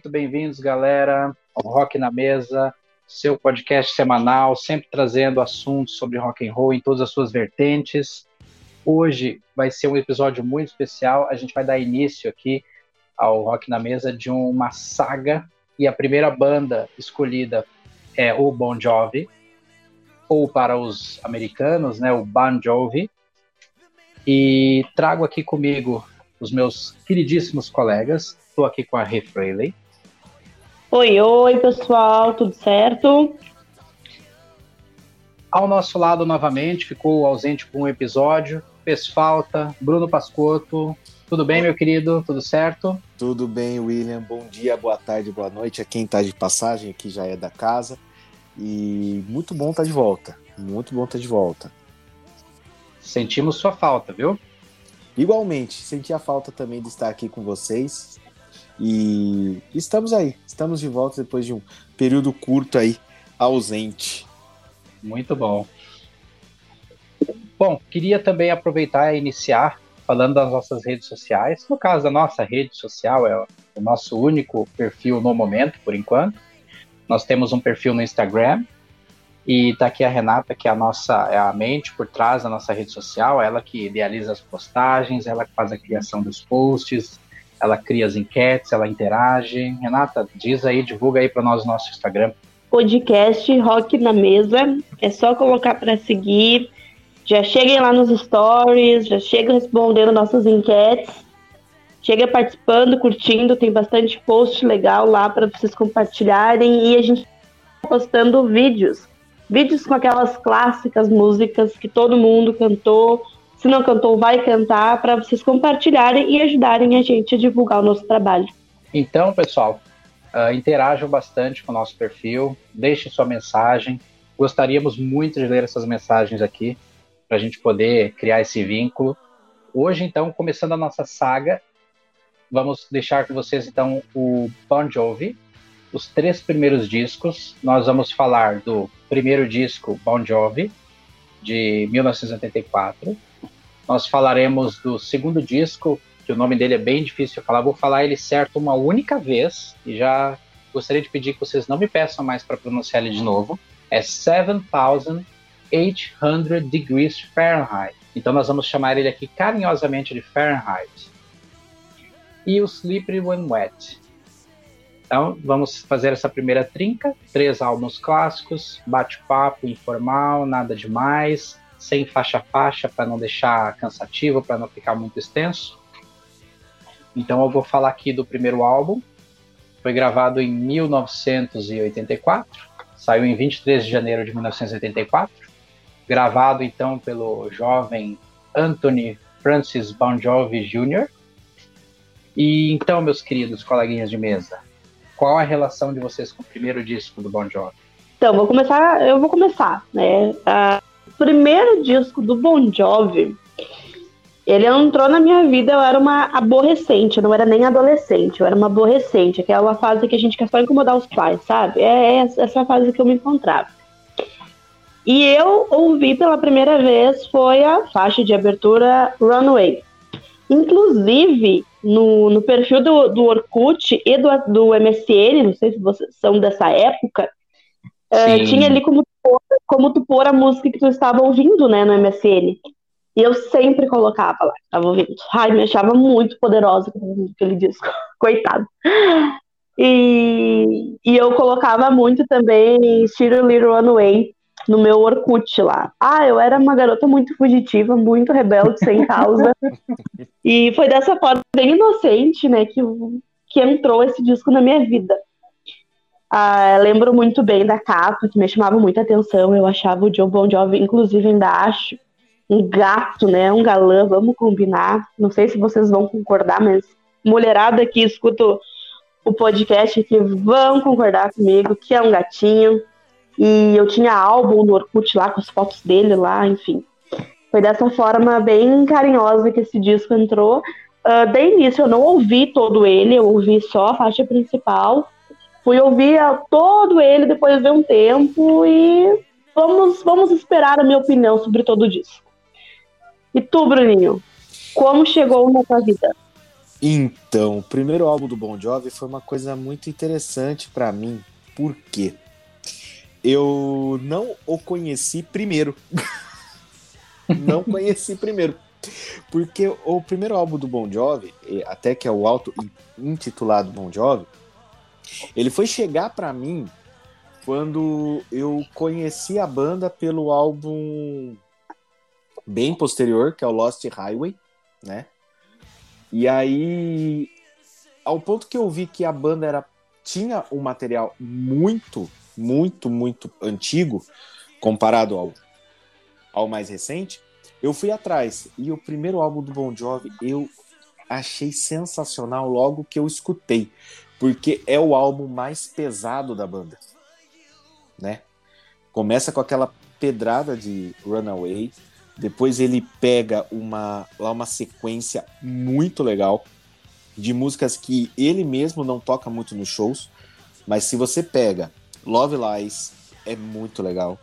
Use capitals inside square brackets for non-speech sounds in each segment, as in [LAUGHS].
muito bem-vindos, galera, ao Rock na Mesa, seu podcast semanal, sempre trazendo assuntos sobre rock and roll em todas as suas vertentes. Hoje vai ser um episódio muito especial. A gente vai dar início aqui ao Rock na Mesa de uma saga e a primeira banda escolhida é o Bon Jovi, ou para os americanos, né, o Bon Jovi. E trago aqui comigo os meus queridíssimos colegas. Estou aqui com a Rê. Oi, oi, pessoal, tudo certo? Ao nosso lado, novamente, ficou ausente por um episódio, fez falta, Bruno Pascotto. Tudo bem, meu querido? Tudo certo? Tudo bem, William? Bom dia, boa tarde, boa noite a quem está de passagem aqui já é da casa. E muito bom estar de volta. Muito bom estar de volta. Sentimos sua falta, viu? Igualmente, senti a falta também de estar aqui com vocês. E estamos aí, estamos de volta depois de um período curto aí ausente. Muito bom. Bom, queria também aproveitar e iniciar falando das nossas redes sociais. No caso, a nossa rede social é o nosso único perfil no momento, por enquanto. Nós temos um perfil no Instagram e tá aqui a Renata, que é a nossa é a mente por trás da nossa rede social, ela que idealiza as postagens, ela que faz a criação dos posts, ela cria as enquetes, ela interage. Renata, diz aí, divulga aí para nós o nosso Instagram. Podcast Rock na Mesa. É só colocar para seguir. Já cheguem lá nos stories, já chega respondendo nossas enquetes. Chega participando, curtindo, tem bastante post legal lá para vocês compartilharem e a gente tá postando vídeos. Vídeos com aquelas clássicas músicas que todo mundo cantou. Se não cantou, vai cantar para vocês compartilharem e ajudarem a gente a divulgar o nosso trabalho. Então, pessoal, uh, interajam bastante com o nosso perfil, deixem sua mensagem. Gostaríamos muito de ler essas mensagens aqui para a gente poder criar esse vínculo. Hoje, então, começando a nossa saga, vamos deixar com vocês, então, o Bon Jovi, os três primeiros discos. Nós vamos falar do primeiro disco, Bon Jovi, de 1984. Nós falaremos do segundo disco, que o nome dele é bem difícil de falar, vou falar ele certo uma única vez, e já gostaria de pedir que vocês não me peçam mais para pronunciar ele de novo. É 7800 Degrees Fahrenheit. Então nós vamos chamar ele aqui carinhosamente de Fahrenheit. E o Slippery When Wet. Então vamos fazer essa primeira trinca, três álbuns clássicos, bate-papo informal, nada demais, sem faixa-faixa para não deixar cansativo, para não ficar muito extenso. Então eu vou falar aqui do primeiro álbum. Foi gravado em 1984, saiu em 23 de janeiro de 1984. Gravado então pelo jovem Anthony Francis Bon Jovi Jr. E então, meus queridos coleguinhas de mesa, qual a relação de vocês com o primeiro disco do Bon Jovi? Então, vou começar, eu vou começar, né? Ah, primeiro disco do Bon Jovi, ele entrou na minha vida, eu era uma aborrecente, eu não era nem adolescente, eu era uma aborrecente, aquela fase que a gente quer só incomodar os pais, sabe? É essa fase que eu me encontrava. E eu ouvi pela primeira vez foi a faixa de abertura Runaway. Inclusive, no, no perfil do, do Orkut e do, do MSN, não sei se vocês são dessa época, uh, tinha ali como, como tu pôr a música que tu estava ouvindo, né, no MSN. E eu sempre colocava lá, estava ouvindo. Ai, me achava muito poderosa aquele disco, [LAUGHS] coitado. E, e eu colocava muito também Little Little Runaway no meu Orkut lá. Ah, eu era uma garota muito fugitiva, muito rebelde, sem causa. [LAUGHS] e foi dessa forma bem inocente, né, que, que entrou esse disco na minha vida. Ah, lembro muito bem da capa, que me chamava muita atenção. Eu achava o Joe Bon Jovi, inclusive ainda acho, um gato, né, um galã, vamos combinar. Não sei se vocês vão concordar, mas mulherada que escuta o podcast aqui vão concordar comigo que é um gatinho. E eu tinha álbum no Orkut lá com as fotos dele lá, enfim. Foi dessa forma bem carinhosa que esse disco entrou. Uh, de início eu não ouvi todo ele, eu ouvi só a faixa principal. Fui ouvir todo ele depois de um tempo e vamos, vamos esperar a minha opinião sobre todo disco. E tu, Bruninho, como chegou na tua vida? Então, o primeiro álbum do Bon Jovi foi uma coisa muito interessante pra mim. Por quê? Eu não o conheci primeiro. [LAUGHS] não conheci primeiro. Porque o primeiro álbum do Bon Jovi, até que é o auto intitulado Bon Jovi, ele foi chegar pra mim quando eu conheci a banda pelo álbum bem posterior, que é o Lost Highway, né? E aí, ao ponto que eu vi que a banda era tinha um material muito, muito, muito antigo comparado ao, ao mais recente, eu fui atrás. E o primeiro álbum do Bon Jovi eu achei sensacional logo que eu escutei, porque é o álbum mais pesado da banda, né? Começa com aquela pedrada de Runaway, depois ele pega uma lá uma sequência muito legal de músicas que ele mesmo não toca muito nos shows, mas se você pega Love Lies é muito legal.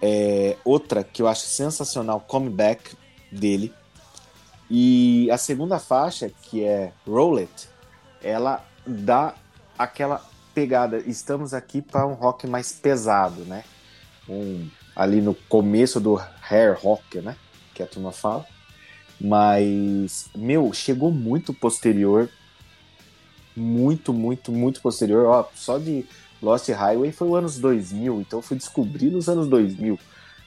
É, outra que eu acho sensacional, Comeback dele. E a segunda faixa, que é Roll It, ela dá aquela pegada. Estamos aqui para um rock mais pesado, né? Um, ali no começo do hair rock, né? Que a turma fala. Mas, meu, chegou muito posterior. Muito, muito, muito posterior. Ó, só de Lost Highway foi os anos 2000, então eu fui descobrir nos anos 2000.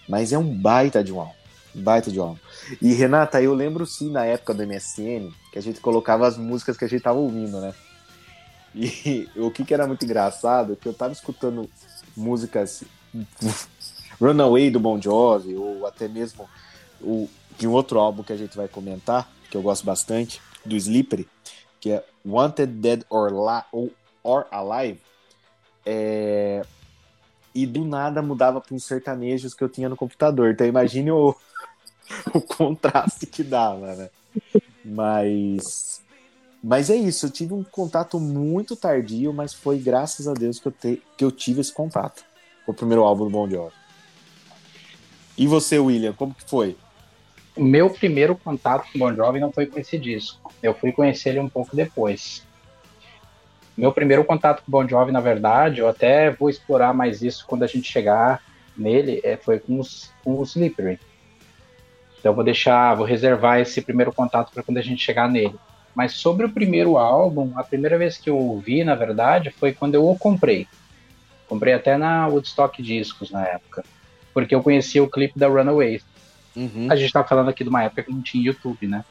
Mas é um baita de um álbum. Baita de um álbum. E Renata, eu lembro sim na época do MSN que a gente colocava as músicas que a gente tava ouvindo, né? E [LAUGHS] o que, que era muito engraçado, que eu tava escutando músicas [LAUGHS] Runaway do Bon Jovi, ou até mesmo o, de um outro álbum que a gente vai comentar, que eu gosto bastante, do Slippery, que é Wanted Dead or, La ou or Alive. É, e do nada mudava para uns sertanejos que eu tinha no computador. Então imagine o, [LAUGHS] o contraste que dava, né? Mas, mas é isso, eu tive um contato muito tardio, mas foi graças a Deus que eu, te, que eu tive esse contato com o primeiro álbum do Bon Jovi. E você, William, como que foi? O meu primeiro contato com o Bon Jovi não foi com esse disco. Eu fui conhecer ele um pouco depois. Meu primeiro contato com o Bon Jovi, na verdade, eu até vou explorar mais isso quando a gente chegar nele, é, foi com os, com o Slippery. Então vou deixar, vou reservar esse primeiro contato para quando a gente chegar nele. Mas sobre o primeiro álbum, a primeira vez que eu ouvi, na verdade, foi quando eu o comprei. Comprei até na Woodstock Discos na época, porque eu conhecia o clipe da Runaway. Uhum. A gente tá falando aqui de uma época que não tinha YouTube, né?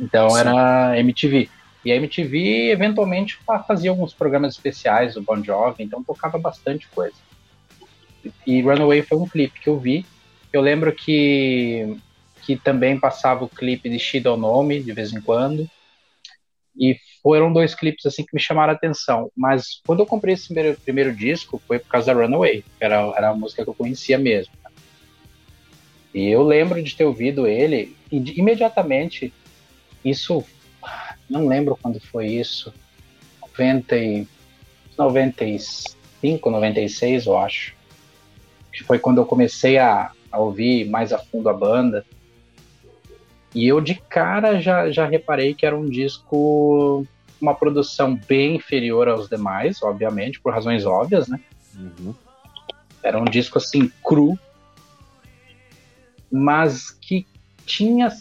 Então Sim. era MTV. E a MTV eventualmente fa- fazia alguns programas especiais do Bon Jovi, então tocava bastante coisa. E Runaway foi um clipe que eu vi. Eu lembro que, que também passava o clipe de She Don't Know Me de vez em quando. E foram dois clipes assim que me chamaram a atenção. Mas quando eu comprei esse primeiro, primeiro disco, foi por causa da Runaway. que Era, era a música que eu conhecia mesmo. E eu lembro de ter ouvido ele e de- imediatamente. Isso, não lembro quando foi isso. 90 e, 95, 96, eu acho. Que foi quando eu comecei a, a ouvir mais a fundo a banda. E eu de cara já, já reparei que era um disco, uma produção bem inferior aos demais, obviamente, por razões óbvias, né? Uhum. Era um disco assim, cru, mas que tinha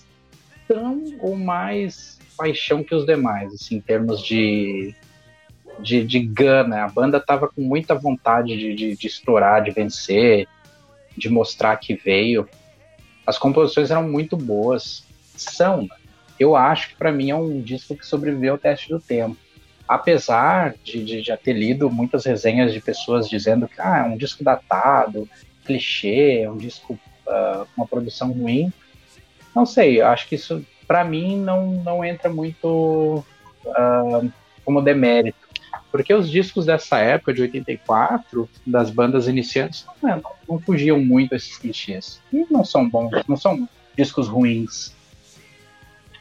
tão ou mais paixão que os demais, assim, em termos de, de, de gana. A banda tava com muita vontade de, de, de estourar, de vencer, de mostrar que veio. As composições eram muito boas. São. Eu acho que para mim é um disco que sobreviveu ao teste do tempo. Apesar de, de já ter lido muitas resenhas de pessoas dizendo que ah, é um disco datado, clichê, é um disco ah, com uma produção ruim. Não sei, eu acho que isso para mim não, não entra muito ah, como demérito. Porque os discos dessa época, de 84, das bandas iniciantes, não, não, não fugiam muito esses clichês. E não são bons, não são discos ruins.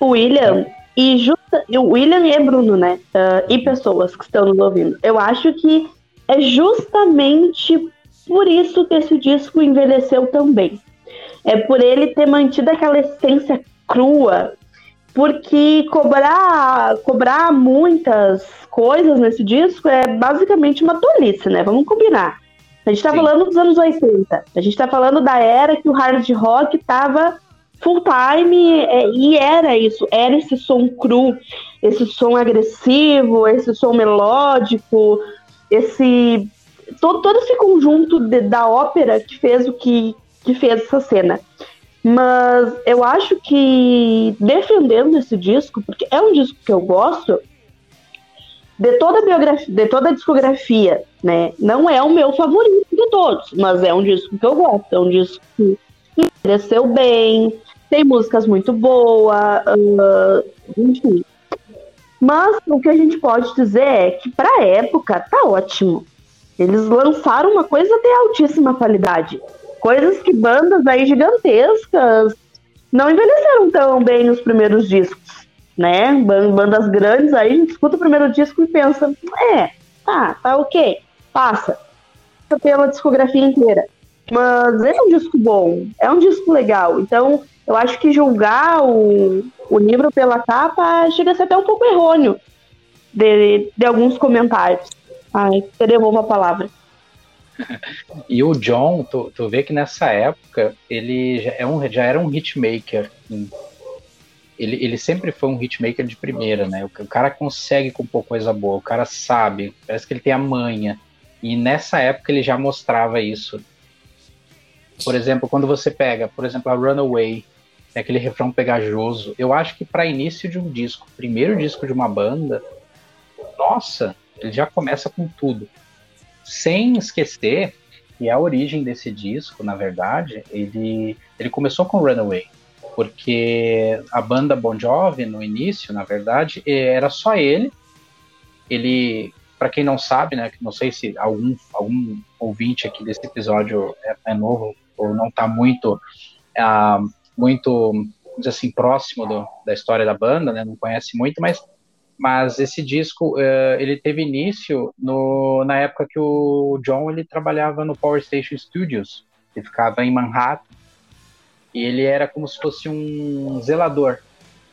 O William e justa, o William e Bruno, né? ah, e pessoas que estão nos ouvindo. Eu acho que é justamente por isso que esse disco envelheceu tão bem. É por ele ter mantido aquela essência crua, porque cobrar, cobrar muitas coisas nesse disco é basicamente uma tolice, né? Vamos combinar. A gente tá Sim. falando dos anos 80. A gente tá falando da era que o hard rock tava full time é, e era isso, era esse som cru, esse som agressivo, esse som melódico, esse todo, todo esse conjunto de- da ópera que fez o que, que fez essa cena. Mas eu acho que defendendo esse disco, porque é um disco que eu gosto, de toda a biografia, de toda a discografia, né? Não é o meu favorito de todos, mas é um disco que eu gosto, é um disco que envelheceu bem, tem músicas muito boas, ah, enfim. Mas o que a gente pode dizer é que pra época tá ótimo. Eles lançaram uma coisa de altíssima qualidade. Coisas que bandas aí gigantescas não envelheceram tão bem nos primeiros discos, né? Ban- Bandas grandes aí, a gente escuta o primeiro disco e pensa, é, tá, tá ok. Passa Pela discografia inteira. Mas é um disco bom, é um disco legal. Então, eu acho que julgar o, o livro pela capa chega a ser até um pouco errôneo de, de alguns comentários. Ai, eu devolvo a palavra. [LAUGHS] E o John, tu, tu vê que nessa época ele já, é um, já era um hitmaker. Ele, ele sempre foi um hitmaker de primeira, né? O, o cara consegue compor coisa boa, o cara sabe, parece que ele tem a manha. E nessa época ele já mostrava isso. Por exemplo, quando você pega, por exemplo, a Runaway, tem aquele refrão pegajoso. Eu acho que para início de um disco, primeiro disco de uma banda, nossa, ele já começa com tudo sem esquecer que a origem desse disco, na verdade, ele, ele começou com Runaway, porque a banda Bon Jovi, no início, na verdade, eh, era só ele. Ele, para quem não sabe, né, não sei se algum, algum ouvinte aqui desse episódio é, é novo ou não está muito, ah, muito, assim, próximo do, da história da banda, né, não conhece muito, mas mas esse disco eh, ele teve início no, na época que o John ele trabalhava no Power Station Studios. Ele ficava em Manhattan. E ele era como se fosse um zelador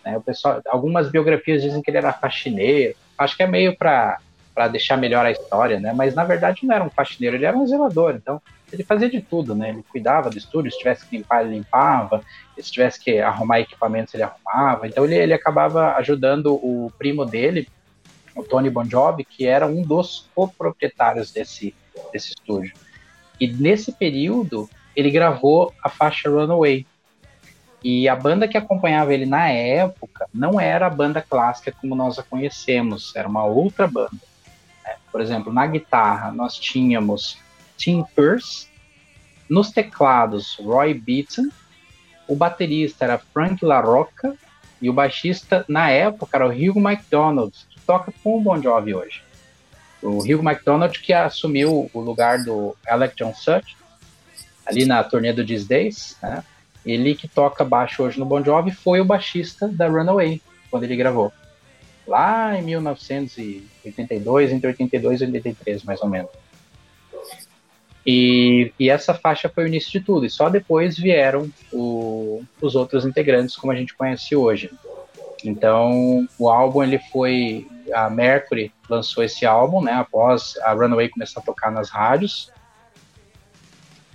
né? o pessoal algumas biografias dizem que ele era faxineiro. Acho que é meio para deixar melhor a história né? Mas na verdade não era um faxineiro ele era um zelador. Então ele fazia de tudo né ele cuidava do estúdio se tivesse que limpar ele limpava se tivesse que arrumar equipamentos, ele arrumava. Então ele, ele acabava ajudando o primo dele, o Tony Bon Jovi, que era um dos coproprietários desse, desse estúdio. E nesse período, ele gravou a faixa Runaway. E a banda que acompanhava ele na época não era a banda clássica como nós a conhecemos, era uma outra banda. né? Por exemplo, na guitarra nós tínhamos Tim Pierce, nos teclados Roy Beaton, o baterista era Frank LaRocca e o baixista na época era o Hugh McDonald, que toca com o Bon Jovi hoje. O Hugh McDonald que assumiu o lugar do Alec John Such ali na turnê do These Days, né? Ele que toca baixo hoje no Bon Jovi foi o baixista da Runaway quando ele gravou. Lá em 1982, entre 82 e 83, mais ou menos. E, e, essa faixa foi o início de tudo, e só depois vieram o, os outros integrantes como a gente conhece hoje. Então, o álbum ele foi a Mercury lançou esse álbum, né, após a Runaway começar a tocar nas rádios.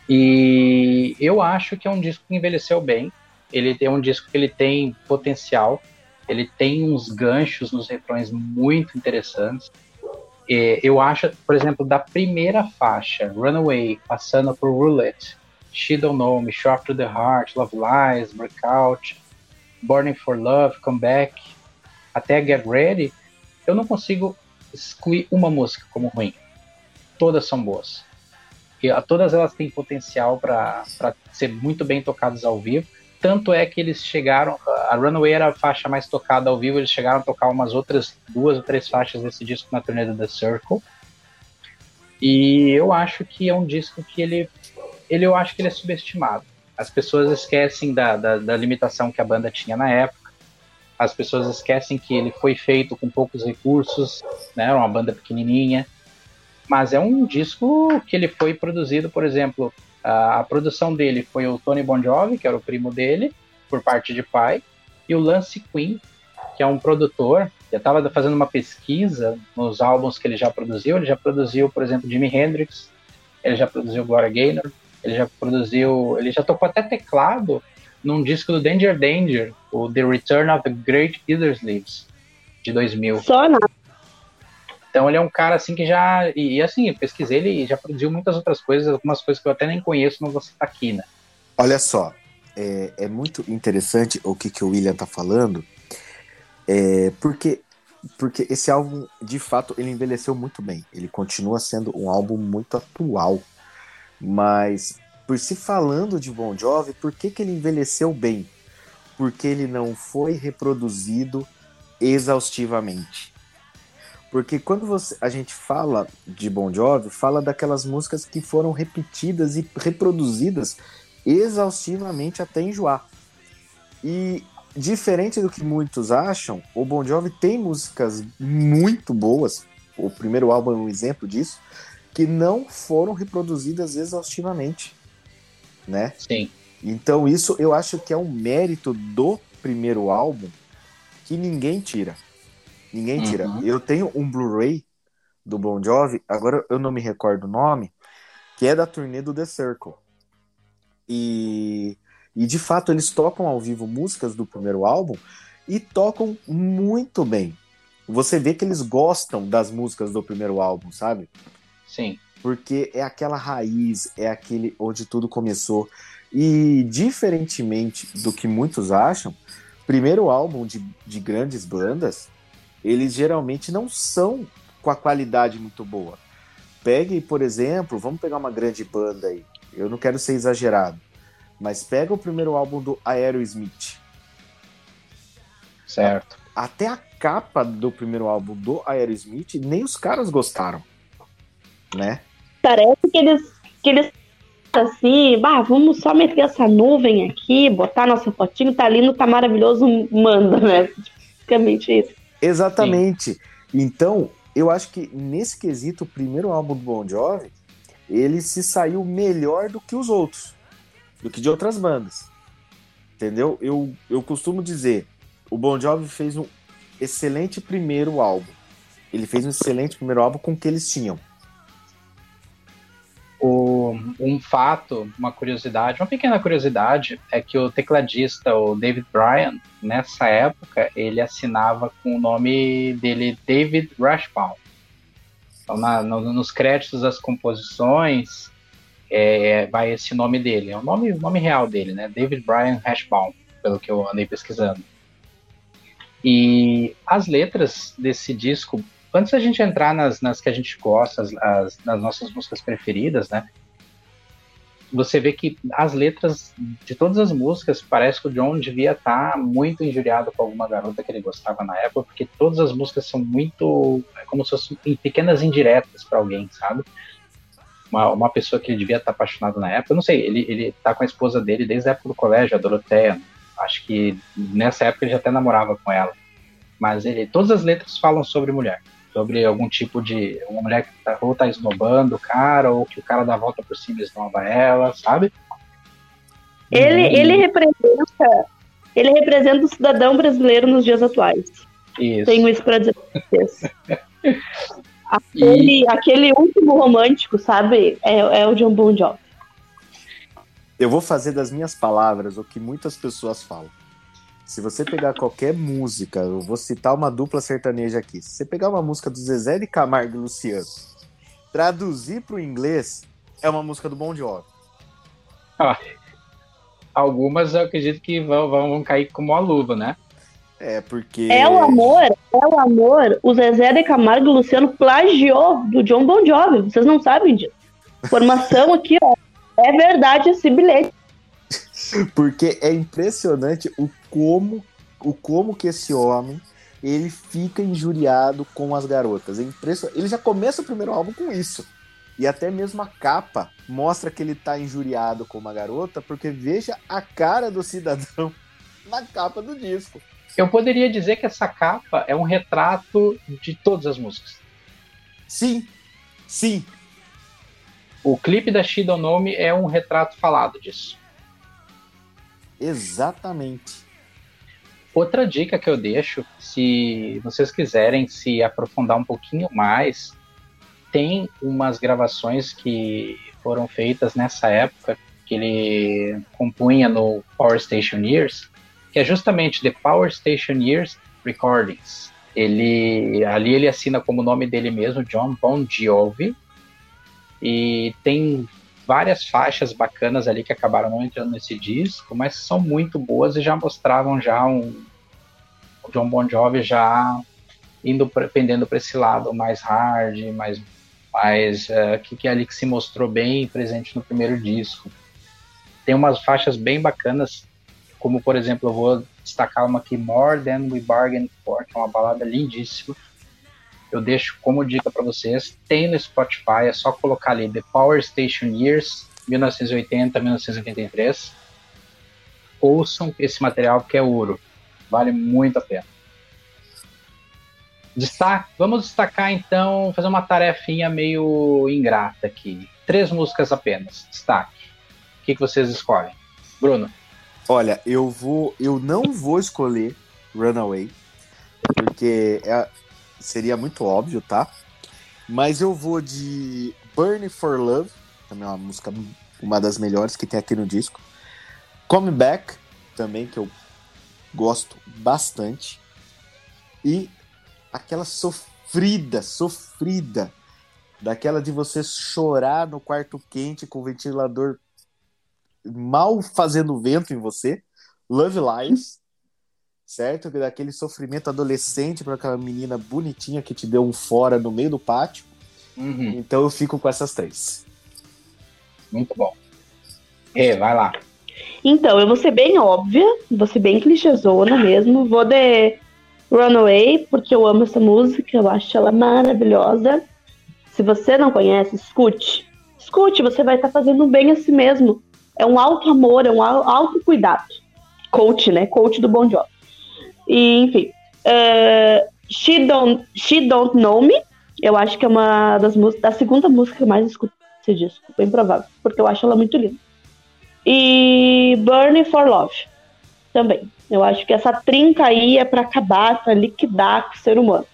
E eu acho que é um disco que envelheceu bem. Ele é um disco que ele tem potencial, ele tem uns ganchos nos refrões muito interessantes eu acho, por exemplo, da primeira faixa, Runaway, passando por Roulette, She Don't Know Me, Shock to the Heart, Love Lies, Breakout, Burning for Love, Come Back, até Get Ready, eu não consigo excluir uma música como ruim. Todas são boas. E todas elas têm potencial para ser muito bem tocadas ao vivo. Tanto é que eles chegaram. A Runaway era a faixa mais tocada ao vivo, eles chegaram a tocar umas outras duas ou três faixas desse disco na turnê do The Circle. E eu acho que é um disco que ele. ele eu acho que ele é subestimado. As pessoas esquecem da, da, da limitação que a banda tinha na época. As pessoas esquecem que ele foi feito com poucos recursos, né? Era uma banda pequenininha. Mas é um disco que ele foi produzido, por exemplo, a, produção dele foi o Tony Bon Jovi, que era o primo dele, por parte de pai, e o Lance Quinn, que é um produtor. Eu estava fazendo uma pesquisa nos álbuns que ele já produziu. Ele já produziu, por exemplo, Jimi Hendrix, ele já produziu Gloria Gaynor, ele já produziu, ele já tocou até teclado num disco do Danger Danger, o The Return of the Great Gildersleeves, de 2000. Só nada. Então ele é um cara assim que já. E, e, assim, pesquisei, ele já produziu muitas outras coisas, algumas coisas que eu até nem conheço, não vou citar aqui, né? Olha só, é, é muito interessante o que, que o William tá falando, é, porque, porque esse álbum, de fato, ele envelheceu muito bem. Ele continua sendo um álbum muito atual. Mas, por se falando de Bon Jovi, por que, que ele envelheceu bem? Porque ele não foi reproduzido exaustivamente. Porque quando você, a gente fala de Bon Jovi, fala daquelas músicas que foram repetidas e reproduzidas exaustivamente até enjoar. E diferente do que muitos acham, o Bon Jovi tem músicas muito boas. O primeiro álbum é um exemplo disso, que não foram reproduzidas exaustivamente, né? Sim. Então isso eu acho que é um mérito do primeiro álbum que ninguém tira. Ninguém tira. Uhum. Eu tenho um Blu-ray do Bon Jovi, agora eu não me recordo o nome, que é da turnê do The Circle. E, e de fato eles tocam ao vivo músicas do primeiro álbum e tocam muito bem. Você vê que eles gostam das músicas do primeiro álbum, sabe? Sim. Porque é aquela raiz, é aquele onde tudo começou. E diferentemente do que muitos acham, primeiro álbum de, de grandes bandas, eles geralmente não são com a qualidade muito boa. Pegue, por exemplo, vamos pegar uma grande banda aí. Eu não quero ser exagerado, mas pega o primeiro álbum do Aerosmith. Certo. Até a capa do primeiro álbum do Aerosmith, nem os caras gostaram, né? Parece que eles, que eles assim, bah, vamos só meter essa nuvem aqui, botar nossa fotinho, tá lindo, tá maravilhoso, manda, né? [LAUGHS] Basicamente isso. Exatamente. Então, eu acho que nesse quesito, o primeiro álbum do Bon Jovi, ele se saiu melhor do que os outros, do que de outras bandas. Entendeu? Eu, eu costumo dizer, o Bon Jovi fez um excelente primeiro álbum. Ele fez um excelente primeiro álbum com o que eles tinham. Um fato, uma curiosidade, uma pequena curiosidade, é que o tecladista, o David Bryan, nessa época, ele assinava com o nome dele David Rashbaum. Então, na, no, nos créditos das composições, é, vai esse nome dele. É o nome, o nome real dele, né? David Bryan Rashbaum, pelo que eu andei pesquisando. E as letras desse disco antes da gente entrar nas, nas que a gente gosta, as, as, nas nossas músicas preferidas, né? Você vê que as letras de todas as músicas, parece que o John devia estar muito injuriado com alguma garota que ele gostava na época, porque todas as músicas são muito. É como se fossem pequenas indiretas para alguém, sabe? Uma, uma pessoa que ele devia estar apaixonado na época. Eu não sei, ele, ele tá com a esposa dele desde a época do colégio, a Doroteia. Acho que nessa época ele já até namorava com ela. Mas ele, todas as letras falam sobre mulher sobre algum tipo de. Uma mulher que tá, ou tá esnobando o cara, ou que o cara dá a volta por cima e esnoba ela, sabe? Ele, Uhum. ele representa. Ele representa o cidadão brasileiro nos dias atuais. Isso. Tenho isso pra dizer pra vocês. [LAUGHS] Aquele, aquele último romântico, sabe? É, é o John Bon Jovi. Eu vou fazer das minhas palavras o que muitas pessoas falam. Se você pegar qualquer música, eu vou citar uma dupla sertaneja aqui. Se você pegar uma música do Zezé de Camargo e Luciano, traduzir para o inglês, é uma música do Bon Jovi. Algumas eu acredito que vão, vão, vão cair como uma luva, né? É, porque. É o amor, é o amor. O Zezé de Camargo e o Luciano plagiou do John Bon Jovi. Vocês não sabem disso. Formação aqui, ó. É verdade esse bilhete. Porque é impressionante o como, o como que esse homem ele fica injuriado com as garotas. É. Ele já começa o primeiro álbum com isso. E até mesmo a capa mostra que ele tá injuriado com uma garota, porque veja a cara do cidadão [LAUGHS] na capa do disco. Eu poderia dizer que essa capa é um retrato de todas as músicas. Sim, Sim, O clipe da She Don't Know Me é um retrato falado disso. Exatamente. Outra dica que eu deixo, se vocês quiserem se aprofundar um pouquinho mais, tem umas gravações que foram feitas nessa época que ele compunha no Power Station Years, que é justamente The Power Station Years Recordings. Ele ali ele assina como nome dele mesmo, John Bon Jovi, e tem várias faixas bacanas ali que acabaram não entrando nesse disco, mas são muito boas e já mostravam já um o John Bon Jovi já indo pendendo para esse lado mais hard, mais mais eh, que, que é ali que se mostrou bem presente no primeiro disco. Tem umas faixas bem bacanas, como por exemplo, eu vou destacar uma aqui, More Than We Bargained For, que é uma balada lindíssima. Eu deixo como dica para vocês. Tem no Spotify, é só colocar ali The Power Station Years 1980-1983. Ouçam esse material que é ouro. Vale muito a pena. Destaque, vamos destacar então, fazer uma tarefinha meio ingrata aqui. Três músicas apenas. Destaque. O que, que vocês escolhem? Bruno, Olha, eu vou, eu não vou escolher Runaway, porque é- seria muito óbvio, tá? Mas eu vou de Burn for Love, também é uma música, uma das melhores que tem aqui no disco. Come Back, também que eu gosto bastante. E aquela sofrida, sofrida, daquela de você chorar no quarto quente com o ventilador mal fazendo vento em você, Love Lies, certo? Que Daquele sofrimento adolescente para aquela menina bonitinha que te deu um fora no meio do pátio. Uhum, Então eu fico com essas três. muito bom. Rê, vai lá. Então, eu vou ser bem óbvia, vou ser bem clichêzona mesmo. Vou de Runaway, porque eu amo essa música, eu acho ela maravilhosa. Se você não conhece, escute. Escute, você vai estar fazendo bem a si mesmo. É um alto amor, é um au- autocuidado. Coach, né? Coach do Bon Jovi. E, enfim. eh, She, Don't, She Don't Know Me, eu acho que é uma das músicas, da segunda música que mais escuto esse disco, bem provável, porque eu acho ela muito linda. E Burning for Love também. Eu acho que essa trinca aí é pra acabar, pra liquidar com o ser humano.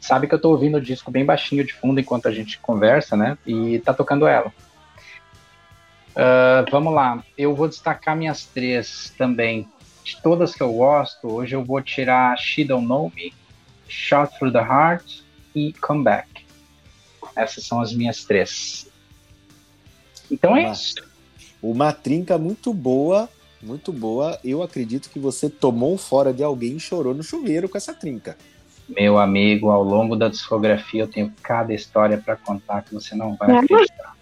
Sabe que eu tô ouvindo o disco bem baixinho de fundo enquanto a gente conversa, né? E tá tocando ela. Ah, vamos lá. Eu vou destacar minhas três também. De todas que eu gosto, hoje eu vou tirar She Don't Know Me, Shot Through the Heart e Come Back. Essas são as minhas três. Então é Mas- isso. Uma trinca muito boa, muito boa. Eu acredito que você tomou fora de alguém e chorou no chuveiro com essa trinca. Meu amigo, ao longo da discografia eu tenho cada história pra contar que você não vai É. acreditar.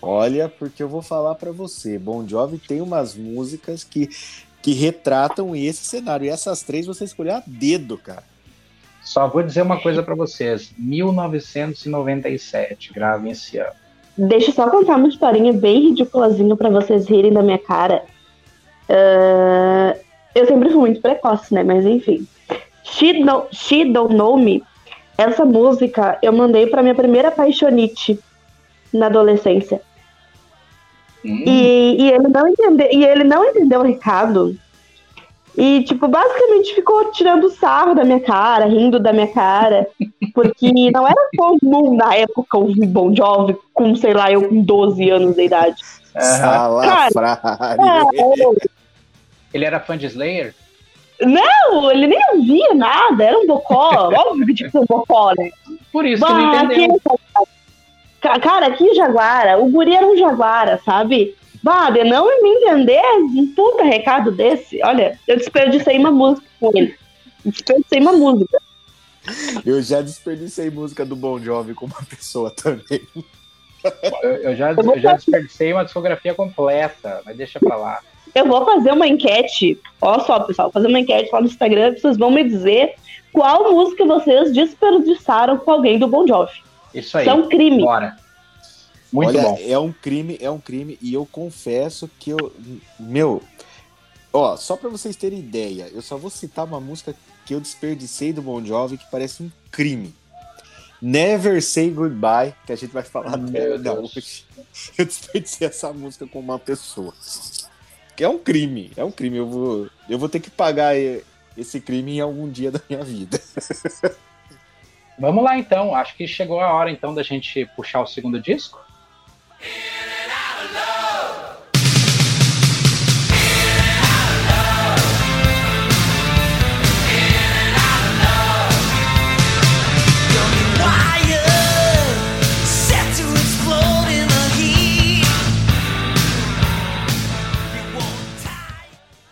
Olha, porque eu vou falar pra você, Bon Jovi tem umas músicas que, que retratam esse cenário. E essas três você escolheu a dedo, cara. Só vou dizer uma coisa pra vocês. 1997, gravem esse ano. Deixa eu só contar uma historinha bem ridiculazinha pra vocês rirem da minha cara. Ah, eu sempre fui muito precoce, né? Mas enfim. She, no, She Don't Know Me, essa música eu mandei pra minha primeira paixonite na adolescência. Hum, E, e ele não entendeu, e ele não entendeu o recado. E, tipo, basicamente ficou tirando sarro da minha cara, rindo da minha cara. [LAUGHS] Porque não era comum na época ouvir Bon Jovi com, sei lá, eu com 12 anos de idade. aham. Salafrário. Ele era fã de Slayer? Não, ele nem ouvia nada, era um bocó. Óbvio que tinha que ser um bocó, né? Por isso que não Bah, entendeu. que- Cara, que jaguara. O guri era um jaguara, sabe? Bah, de não me entender um puta recado desse. Olha, eu desperdicei uma música com ele. Desperdicei uma música. Eu já desperdicei música do Bon Jovi com uma pessoa também. Eu, eu já, eu já desperdicei uma discografia completa, mas deixa pra lá. Eu vou fazer uma enquete. Olha só, pessoal, vou fazer uma enquete lá no Instagram. Vocês vão me dizer qual música vocês desperdiçaram com alguém do Bon Jovi. Isso aí. Isso é um crime. Bora. Muito Olha, bom. é um crime, é um crime, e eu confesso que eu. Meu. Ó, só pra vocês terem ideia, eu só vou citar uma música que eu desperdicei do Bon Jovi que parece um crime. Never Say Goodbye, que a gente vai falar Meu até Deus. hoje. [LAUGHS] Eu desperdicei essa música com uma pessoa. Que é um crime, é um crime. Eu vou, eu vou ter que pagar esse crime em algum dia da minha vida. [LAUGHS] Vamos lá então, acho que chegou a hora então da gente puxar o segundo disco.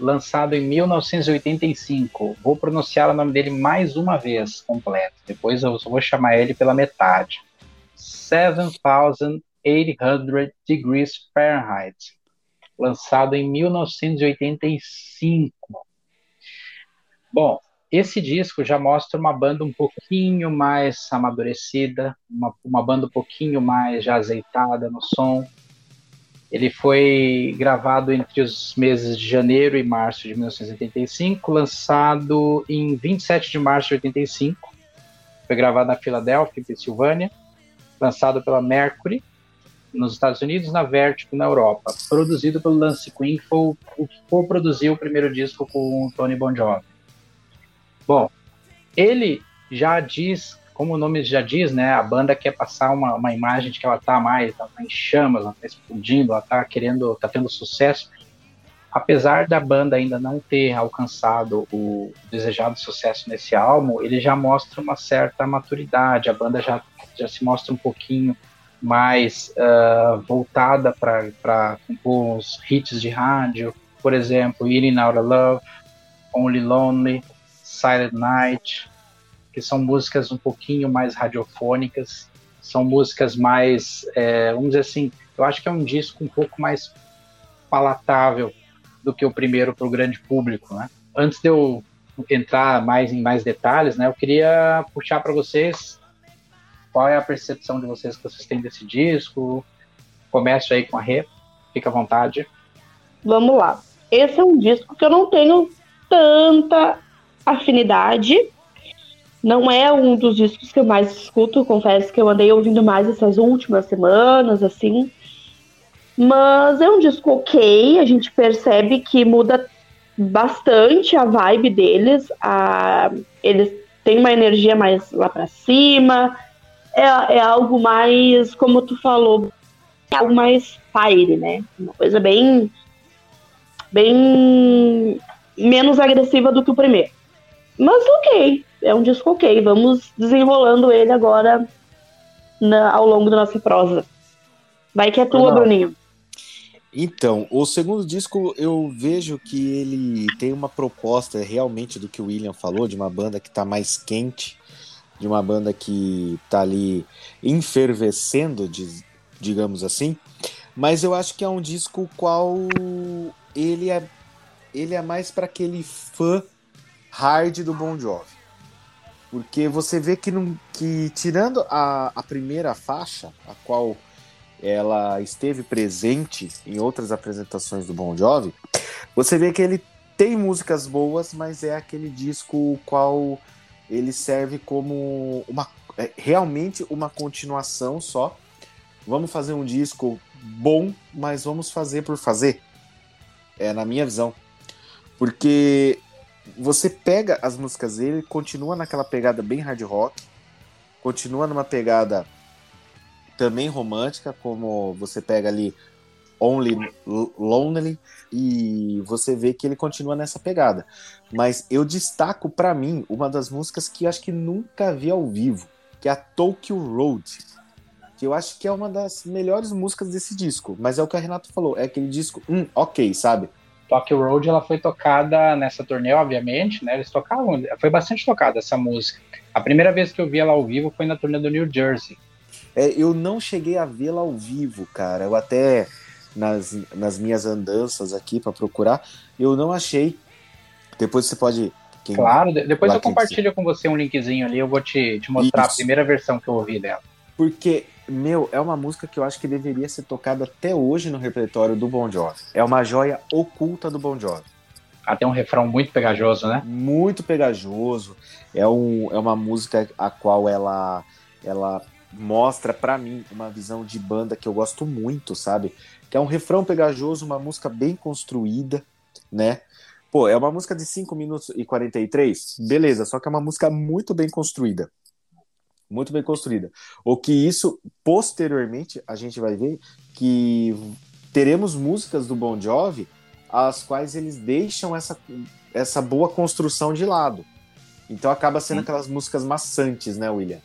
Lançado em 1985. Vou pronunciar o nome dele mais uma vez completo. Depois eu vou chamar ele pela metade. 7800 Degrees Fahrenheit. Lançado em 1985. Bom, esse disco já mostra uma banda um pouquinho mais amadurecida, uma, uma banda um pouquinho mais já azeitada no som. Ele foi gravado entre os meses de janeiro e março de 1985, lançado em 27 de março de 85. Foi gravado na Filadélfia, Pensilvânia, lançado pela Mercury nos Estados Unidos, na Vertigo na Europa. Produzido pelo Lance Queen, foi o o que co-produziu o primeiro disco com o Tony Bon Jovi. Bom, ele já diz, como o nome já diz, né, a banda quer passar uma, uma imagem de que ela tá mais, ela tá em chamas, ela tá explodindo, ela tá querendo, tá tendo sucesso. Apesar da banda ainda não ter alcançado o desejado sucesso nesse álbum, ele já mostra uma certa maturidade, a banda já, já se mostra um pouquinho mais ah, voltada para compor os hits de rádio, por exemplo, Eating Out of Love, Only Lonely, Silent Night, que são músicas um pouquinho mais radiofônicas, são músicas mais, é, vamos dizer assim, eu acho que é um disco um pouco mais palatável do que o primeiro para o grande público, né? Antes de eu entrar mais em mais detalhes, né, eu queria puxar para vocês qual é a percepção de vocês que vocês têm desse disco. Começo aí com a Rê, fica à vontade. Vamos lá. Esse é um disco que eu não tenho tanta afinidade. Não é um dos discos que eu mais escuto, confesso que eu andei ouvindo mais essas últimas semanas, assim. Mas é um disco ok, a gente percebe que muda bastante a vibe deles. A, eles têm uma energia mais lá pra cima. É, é algo mais, como tu falou, é algo mais fire, né? Uma coisa bem bem menos agressiva do que o primeiro. Mas ok, é um disco ok. Vamos desenrolando ele agora na- ao longo da nossa prosa. Vai que é tua, Legal. Bruninho. Então, o segundo disco eu vejo que ele tem uma proposta realmente do que o William falou, de uma banda que tá mais quente, de uma banda que tá ali enfervescendo, digamos assim. Mas eu acho que é um disco qual ele é ele é mais para aquele fã hard do Bon Jovi. Porque você vê que, não, que tirando a, a primeira faixa, a qual ela esteve presente em outras apresentações do Bon Jovi, você vê que ele tem músicas boas, mas é aquele disco qual ele serve como uma é, realmente uma continuação só. Vamos fazer um disco bom, mas vamos fazer por fazer. É na minha visão. Porque você pega as músicas dele, continua naquela pegada bem hard rock, continua numa pegada também romântica, como você pega ali Only Lonely e você vê que ele continua nessa pegada. Mas eu destaco pra mim uma das músicas que acho que nunca vi ao vivo, que é a Tokyo Road. Que eu acho que é uma das melhores músicas desse disco. Mas é o que a Renato falou, é aquele disco, hum, ok, sabe? Tokyo Road ela foi tocada nessa turnê, obviamente, né? Eles tocavam, foi bastante tocada essa música. A primeira vez que eu vi ela ao vivo foi na turnê do New Jersey. É, eu não cheguei a vê-la ao vivo, cara. Eu até nas, nas minhas andanças aqui pra procurar, eu não achei. Depois você pode. quem- Claro, de- depois eu compartilho com você um linkzinho ali, eu vou te, te mostrar a Isso. primeira versão que eu ouvi dela. Porque, meu, é uma música que eu acho que deveria ser tocada até hoje no repertório do Bon Jovi. É uma joia oculta do Bon Jovi. Ela tem um refrão muito pegajoso, né? Muito pegajoso. É, um, é uma música a qual ela ela mostra pra mim uma visão de banda que eu gosto muito, sabe? Que é um refrão pegajoso, uma música bem construída, né? Pô, é uma música de 5 minutos e 43, beleza, só que é uma música muito bem construída. Muito bem construída. O que isso, posteriormente, a gente vai ver que teremos músicas do Bon Jovi as quais eles deixam essa, essa boa construção de lado. Então acaba sendo Sim. aquelas músicas maçantes, né, William?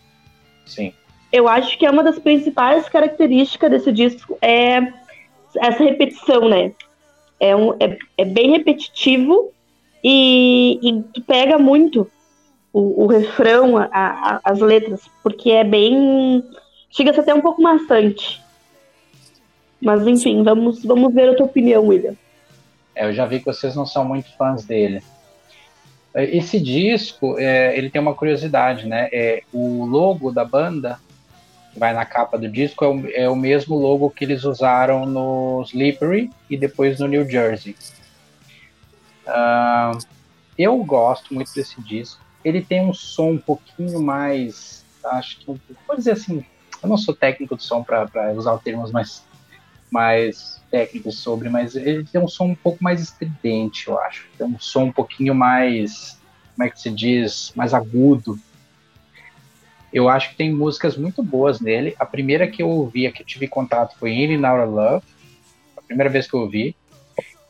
Sim. Eu acho que é uma das principais características desse disco é essa repetição, né? É, um, é, é bem repetitivo e, e pega muito o, o refrão, a- a- as letras, porque é bem. Chega a ser até um pouco maçante. Mas enfim, vamos, vamos ver a tua opinião, William. É, eu já vi que vocês não são muito fãs dele. É, Esse disco, é, ele tem uma curiosidade, né? É, o logo da banda, que vai na capa do disco, é o, é o mesmo logo que eles usaram no Slippery e depois no New Jersey. Ah, eu gosto muito desse disco. Ele tem um som um pouquinho mais, acho que, vou dizer assim, eu não sou técnico de som para usar termos mais, mais técnicos sobre, mas ele tem um som um pouco mais estridente, eu acho. Tem um som um pouquinho mais, como é que se diz, mais agudo. Eu acho que tem músicas muito boas nele. A primeira que eu ouvi, a que eu tive contato foi In and Out of Love. A primeira vez que eu ouvi.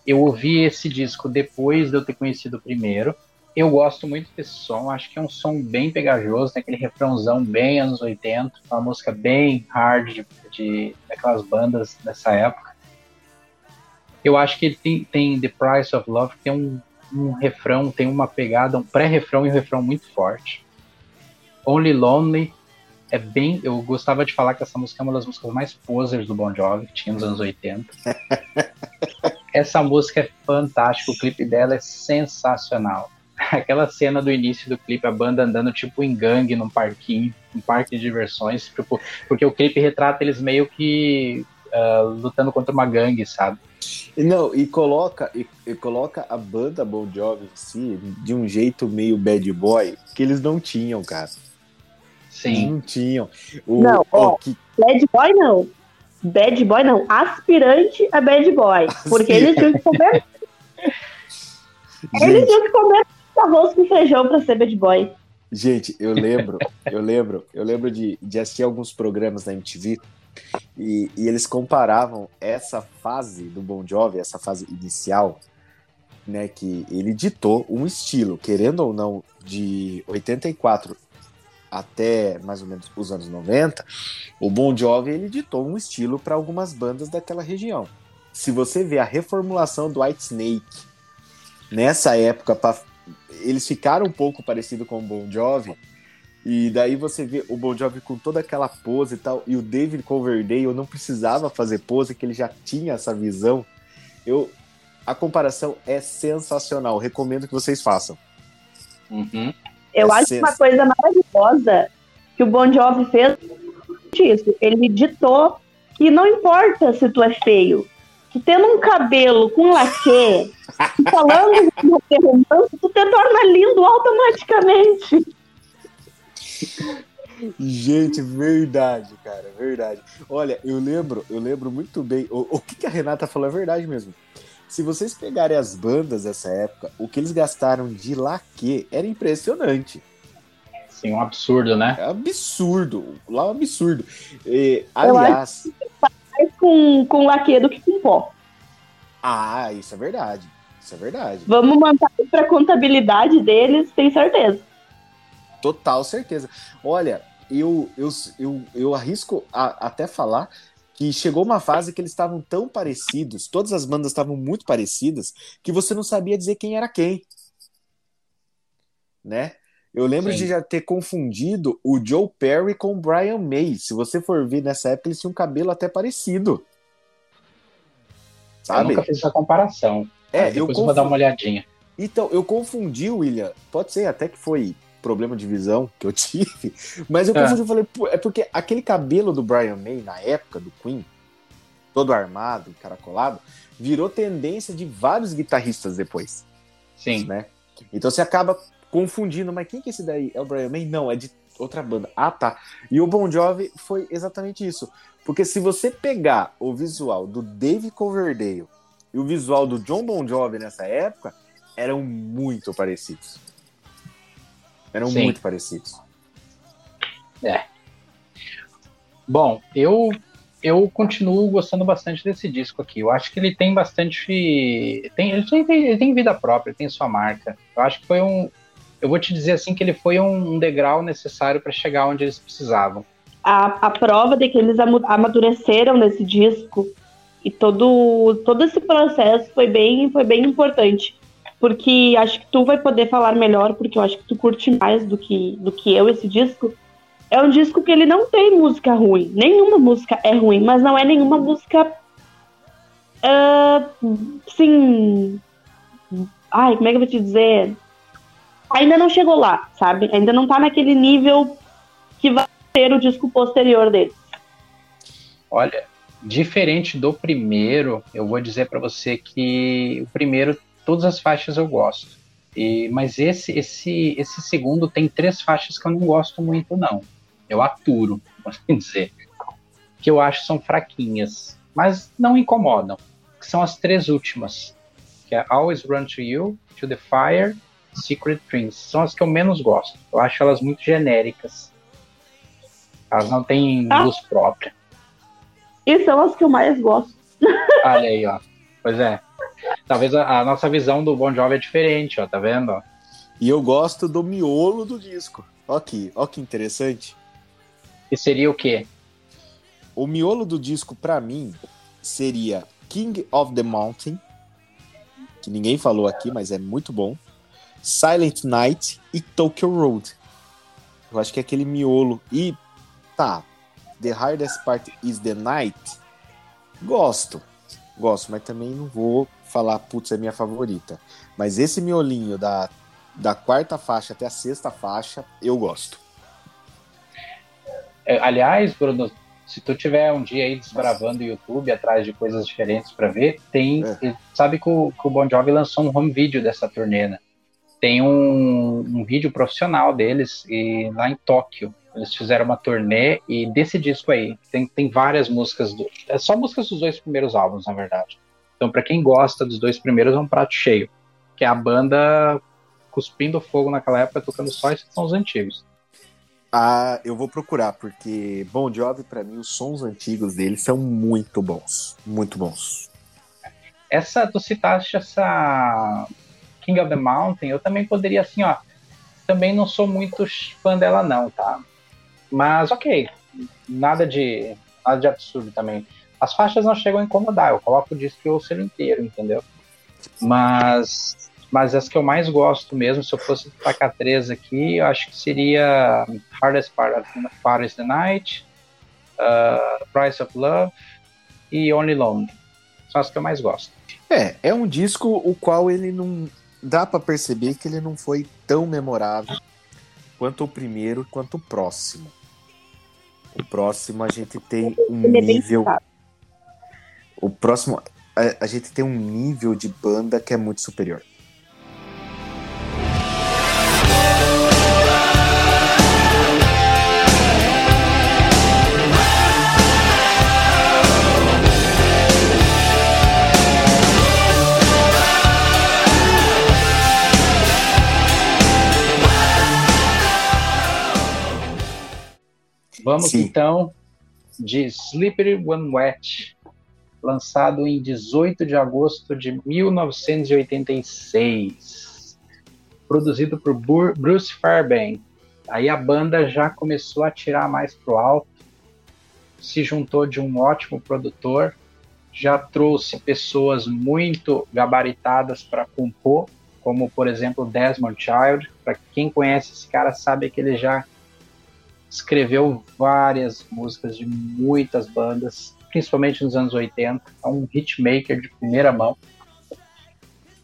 Eu ouvi esse disco depois de eu ter conhecido o primeiro. Eu gosto muito desse som, acho que é um som bem pegajoso, tem aquele refrãozão bem anos 80, uma música bem hard de, de daquelas bandas dessa época. Eu acho que ele tem, tem The Price of Love, que tem um, um refrão, tem uma pegada, um pré-refrão e um refrão muito forte. Only Lonely é bem. Eu gostava de falar que essa música é uma das músicas mais posers do Bon Jovi, que tinha nos anos 80. [LAUGHS] essa música é fantástica, o clipe dela é sensacional. [LAUGHS] Aquela cena do início do clipe, a banda andando tipo em gangue num parquinho, um parque de diversões, tipo, porque o clipe retrata eles meio que ah, lutando contra uma gangue, sabe? E Não, e coloca, e, e coloca a banda Bon Jovi em si de um jeito meio bad boy que eles não tinham, cara. Sim. Não tinham. O, Não, ó. o que, Bad boy não. Bad boy não. Aspirante a bad boy. Porque eles tinham que comer. [LAUGHS] Eles tinham que comer arroz com feijão pra ser bad boy. gente, eu lembro, eu lembro, eu lembro de, de assistir alguns programas da MTV e, e eles comparavam essa fase do Bon Jovi, essa fase inicial, né, que ele ditou um estilo, querendo ou não, de 84 até mais ou menos os anos 90, o Bon Jovi ele ditou um estilo para algumas bandas daquela região. Se você vê a reformulação do White Snake nessa época, eles ficaram um pouco parecido com o Bon Jovi. E daí você vê o Bon Jovi com toda aquela pose e tal, e o David Coverdale não precisava fazer pose, que ele já tinha essa visão. Eu, a comparação é sensacional, recomendo que vocês façam. Uhum. Eu É acho uma coisa maravilhosa que o Bon Jovi fez isso. Ele ditou que não importa se tu é feio. Tu tendo um cabelo com laque, falando de romance, tu te torna lindo automaticamente. Gente, verdade, cara, verdade. Olha, eu lembro, eu lembro muito bem. O, o que, que a Renata falou é verdade mesmo. Se vocês pegarem as bandas dessa época, o que eles gastaram de laque era impressionante. Sim, um absurdo, né? É absurdo. Lá é um absurdo. E, aliás, Mais com, com laque do que com pó. ah, isso é verdade. Isso é verdade. Vamos mandar pra contabilidade deles, tem certeza. Total certeza. Olha, eu, eu, eu, eu arrisco a- até falar que chegou uma fase que eles estavam tão parecidos, todas as bandas estavam muito parecidas, que você não sabia dizer quem era quem. Né? Eu lembro Sim. de já ter confundido o Joe Perry com o Brian May. Se você for ver nessa época, eles tinham um cabelo até parecido. Eu Sabe? nunca fiz essa comparação. É, Mas eu depois eu vou dar uma olhadinha. Então, eu confundi, William. Pode ser até que foi problema de visão que eu [LAUGHS] tive, mas eu É. confundi. Eu falei, é porque aquele cabelo do Brian May na época do Queen, todo armado, encaracolado, virou tendência de vários guitarristas depois, Sim. né? Então você acaba confundindo, mas quem que é esse daí? É o Brian May? Não, é de Outra banda. Ah, tá. E o Bon Jovi foi exatamente isso. Porque se você pegar o visual do Dave Coverdale e o visual do John Bon Jovi nessa época, eram muito parecidos. Eram Sim. muito parecidos. Bom, eu eu continuo gostando bastante desse disco aqui. Eu acho que ele tem bastante. Tem, ele, tem, ele tem vida própria, tem sua marca. Eu acho que foi um. Eu vou te dizer assim que ele foi um degrau necessário para chegar onde eles precisavam. A, a prova de que eles amadureceram nesse disco e todo, todo esse processo foi bem, foi bem importante. Porque acho que tu vai poder falar melhor, porque eu acho que tu curte mais do que, do que eu esse disco. É um disco que ele não tem música ruim. Nenhuma música é ruim, mas não é nenhuma música. ah, assim. Ai, como é que eu vou te dizer? Ainda não chegou lá, sabe? Ainda não tá naquele nível que vai ter o disco posterior dele. Olha, diferente do primeiro, eu vou dizer para você que o primeiro, todas as faixas eu gosto. E, mas esse, esse, esse segundo tem três faixas que eu não gosto muito, não. Eu aturo, [LAUGHS] assim dizer. Que eu acho são fraquinhas, mas não incomodam. Que são as três últimas. Que é Always Run to You, To the Fire, Secret Prince. São as que eu menos gosto. Eu acho elas muito genéricas. Elas não têm Ah. luz própria. E são as que eu mais gosto. [LAUGHS] Olha aí, ó. Pois é. Talvez a, a nossa visão do Bon Jovi é diferente, ó. Tá vendo? ó? E eu gosto do miolo do disco. Ó que, ó que interessante. E seria o quê? O miolo do disco, pra mim, seria King of the Mountain, que ninguém falou aqui, mas é muito bom. Silent Night e Tokyo Road. Eu acho que é aquele miolo. E tá, The Hardest Part is the Night. Gosto, gosto, mas também não vou falar, putz, é minha favorita. Mas esse miolinho da, da quarta faixa até a sexta faixa, eu gosto. É, aliás, Bruno, se tu tiver um dia aí desbravando o YouTube atrás de coisas diferentes pra ver, tem. É. Sabe que o, que o Bon Jovi lançou um home video dessa turnê, né? Tem um, um vídeo profissional deles e lá em Tóquio. Eles fizeram uma turnê e desse disco aí tem, tem várias músicas do. É só músicas dos dois primeiros álbuns, na verdade. Então, pra quem gosta dos dois primeiros, é um prato cheio. Que é a banda cuspindo fogo naquela época, tocando só esses são os antigos. Ah, eu vou procurar, porque Bon Jovi, pra mim, os sons antigos dele são muito bons. Muito bons. essa tu citaste essa King of the Mountain, eu também poderia assim, ó. Também não sou muito fã dela não, tá? Mas ok, nada de nada de absurdo também. As faixas não chegam a incomodar, eu coloco o disco e ouço ele inteiro, entendeu? Mas mas as que eu mais gosto mesmo, se eu fosse tacar três aqui, eu acho que seria Hardest Part Part is the Night, uh, Price of Love e Only Lonely. São as que eu mais gosto. É, é um disco o qual ele não. Dá pra perceber que ele não foi tão memorável quanto o primeiro quanto o próximo. O próximo a gente tem um é nível. O próximo. A, a gente tem um nível de banda que é muito superior. Vamos Sim. então de Slippery When Wet, lançado em 18 de agosto de 1986, produzido por Bruce Fairbairn. Aí a banda já começou a tirar mais pro alto, se juntou de um ótimo produtor, já trouxe pessoas muito gabaritadas para compor, como por exemplo Desmond Child. Para quem conhece esse cara sabe que ele já escreveu várias músicas de muitas bandas, principalmente nos anos 80. É um hitmaker de primeira mão.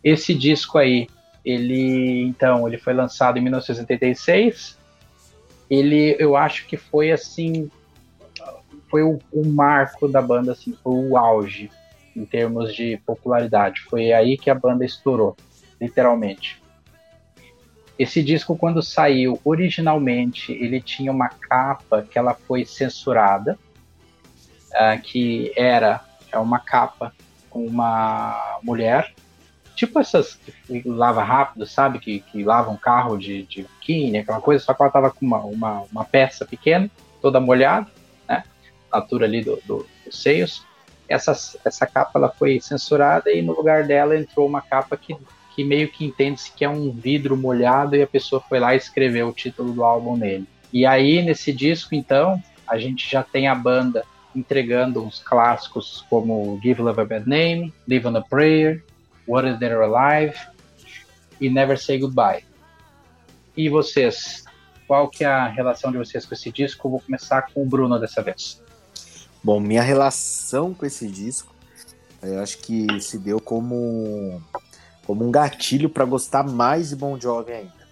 Esse disco aí, ele então, ele foi lançado em 1986. Ele, eu acho que foi assim, foi o, o marco da banda, assim, foi o auge em termos de popularidade. Foi aí que a banda estourou, literalmente. Esse disco, quando saiu originalmente, ele tinha uma capa que ela foi censurada, uh, que era é uma capa com uma mulher, tipo essas que lava rápido, sabe? Que, que lava um carro de, de biquíni, aquela coisa, só que ela tava com uma, uma, uma peça pequena, toda molhada, né? Na altura ali do, do, dos seios. Essa, essa capa ela foi censurada e no lugar dela entrou uma capa que que meio que entende-se que é um vidro molhado e a pessoa foi lá e escreveu o título do álbum nele. E aí, nesse disco, então, a gente já tem a banda entregando uns clássicos como Give Love a Bad Name, Live on a Prayer, What Is There Alive e Never Say Goodbye. E vocês? Qual que é a relação de vocês com esse disco? vou começar com o Bruno dessa vez. Bom, minha relação com esse disco, eu acho que se deu como como um gatilho para gostar mais de Bon Jovi ainda.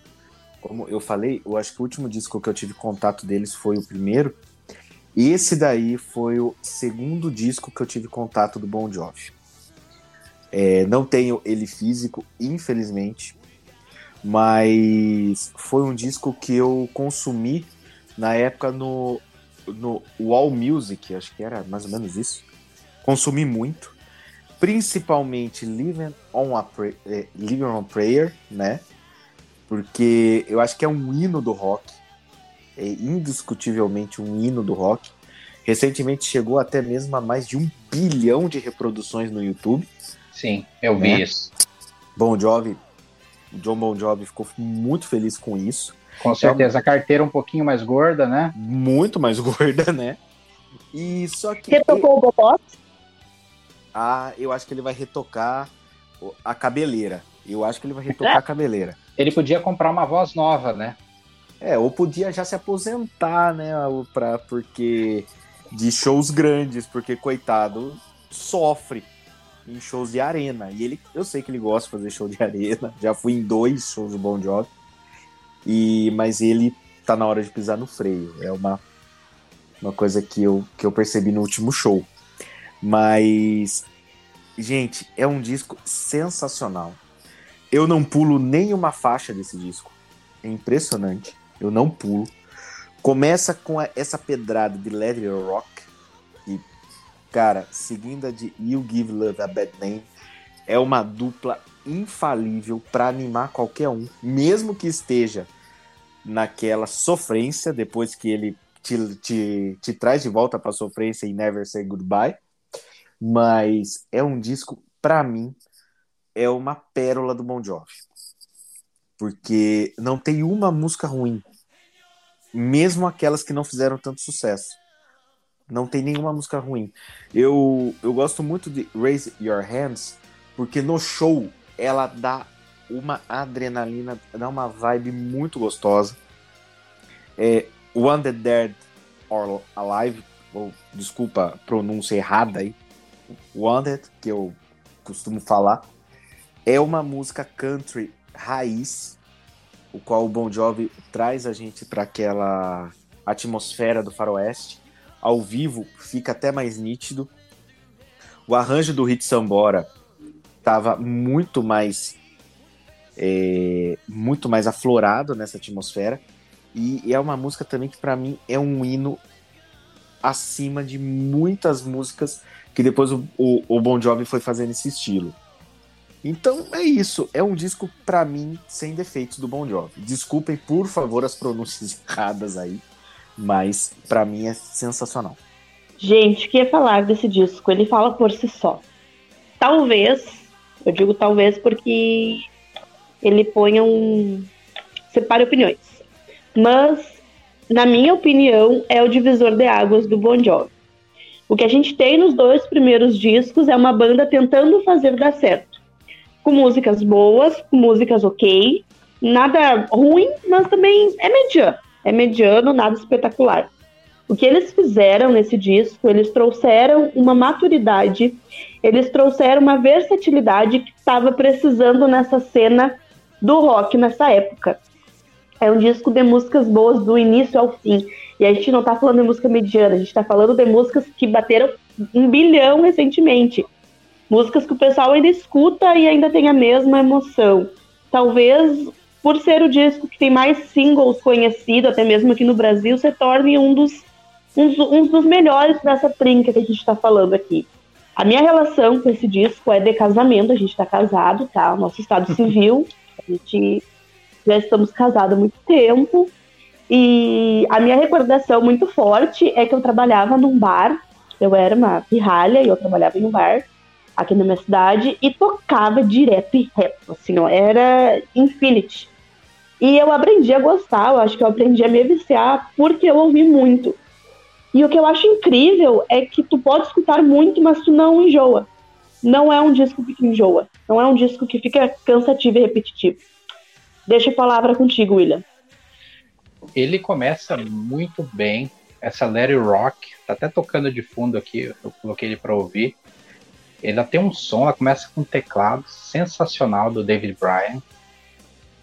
Como eu falei, eu acho que o último disco que eu tive contato deles foi o primeiro. Esse daí foi o segundo disco que eu tive contato do Bon Jovi. É, não tenho ele físico, infelizmente, mas foi um disco que eu consumi na época no, no Wall Music, acho que era mais ou menos isso. Consumi muito principalmente Living on a eh, Living on Prayer, né? Porque eu acho que é um hino do rock, é indiscutivelmente um hino do rock. Recentemente chegou até mesmo a mais de um bilhão de reproduções no YouTube. Sim, eu vi né? isso. Bon Jovi, John Bon Jovi ficou muito feliz com isso. Com certeza, é, a carteira um pouquinho mais gorda, né? Muito mais [LAUGHS] gorda, né? E só que. Retocou o? Ah, eu acho que ele vai retocar a cabeleira. Eu acho que ele vai retocar é. a cabeleira. Ele podia comprar uma voz nova, né? É, ou podia já se aposentar, né? Pra, porque de shows grandes, porque coitado sofre em shows de arena. E ele, eu sei que ele gosta de fazer show de arena. Já fui em dois shows do Bon Jovi. E mas ele tá na hora de pisar no freio. É uma uma coisa que eu, que eu percebi no último show. Mas, gente, é um disco sensacional. Eu não pulo nenhuma faixa desse disco. É impressionante. Eu não pulo. Começa com essa pedrada de Let Rock. E, cara, seguida de You Give Love a Bad Name. É uma dupla infalível para animar qualquer um, mesmo que esteja naquela sofrência depois que ele te, te, te traz de volta para a sofrência e Never Say Goodbye mas é um disco, para mim, é uma pérola do Bon Jovi. Porque não tem uma música ruim, mesmo aquelas que não fizeram tanto sucesso. Não tem nenhuma música ruim. Eu, eu gosto muito de Raise Your Hands, porque no show ela dá uma adrenalina, dá uma vibe muito gostosa. É, One Dead Dead or Alive, ou desculpa a pronúncia errada aí, Wanted, que eu costumo falar, é uma música country raiz, o qual o Bon Jovi traz a gente para aquela atmosfera do faroeste. Ao vivo fica até mais nítido. O arranjo do Hit Sambora estava muito mais é, muito mais aflorado nessa atmosfera e, é uma música também que para mim é um hino acima de muitas músicas que depois o, o, o Bon Jovi foi fazendo esse estilo. Então é isso, é um disco para mim sem defeitos do Bon Jovi. Desculpem por favor as pronúncias [LAUGHS] erradas aí, mas para mim é sensacional. Gente, o que ia falar desse disco? Ele fala por si só. Talvez, eu digo talvez porque ele ponha um separe opiniões. Mas na minha opinião é o divisor de águas do Bon Jovi. O que a gente tem nos dois primeiros discos é uma banda tentando fazer dar certo. Com músicas boas, com músicas ok, nada ruim, mas também é mediano. É mediano, nada espetacular. O que eles fizeram nesse disco, eles trouxeram uma maturidade, eles trouxeram uma versatilidade que estava precisando nessa cena do rock nessa época. É um disco de músicas boas do início ao fim. E a gente não tá falando de música mediana, a gente tá falando de músicas que bateram um bilhão recentemente. Músicas que o pessoal ainda escuta e ainda tem a mesma emoção. Talvez por ser o disco que tem mais singles conhecido, até mesmo aqui no Brasil, se torne um dos, um, um dos melhores dessa trinca que a gente está falando aqui. A minha relação com esse disco é de casamento, a gente está casado, tá? Nosso estado civil, a gente já estamos casados há muito tempo. E a minha recordação muito forte é que eu trabalhava num bar, eu era uma pirralha e eu trabalhava em um bar aqui na minha cidade e tocava direto e reto, assim, ó, era Infinity. E eu aprendi a gostar, eu acho que eu aprendi a me viciar porque eu ouvi muito. E o que eu acho incrível é que tu pode escutar muito, mas tu não enjoa. Não é um disco que enjoa. Não é um disco que fica cansativo e repetitivo. Deixa a palavra contigo, William. Ele começa muito bem. Essa Larry Rock, tá até tocando de fundo aqui, eu coloquei ele para ouvir. Ela tem um som, ela começa com um teclado sensacional do David Bryan.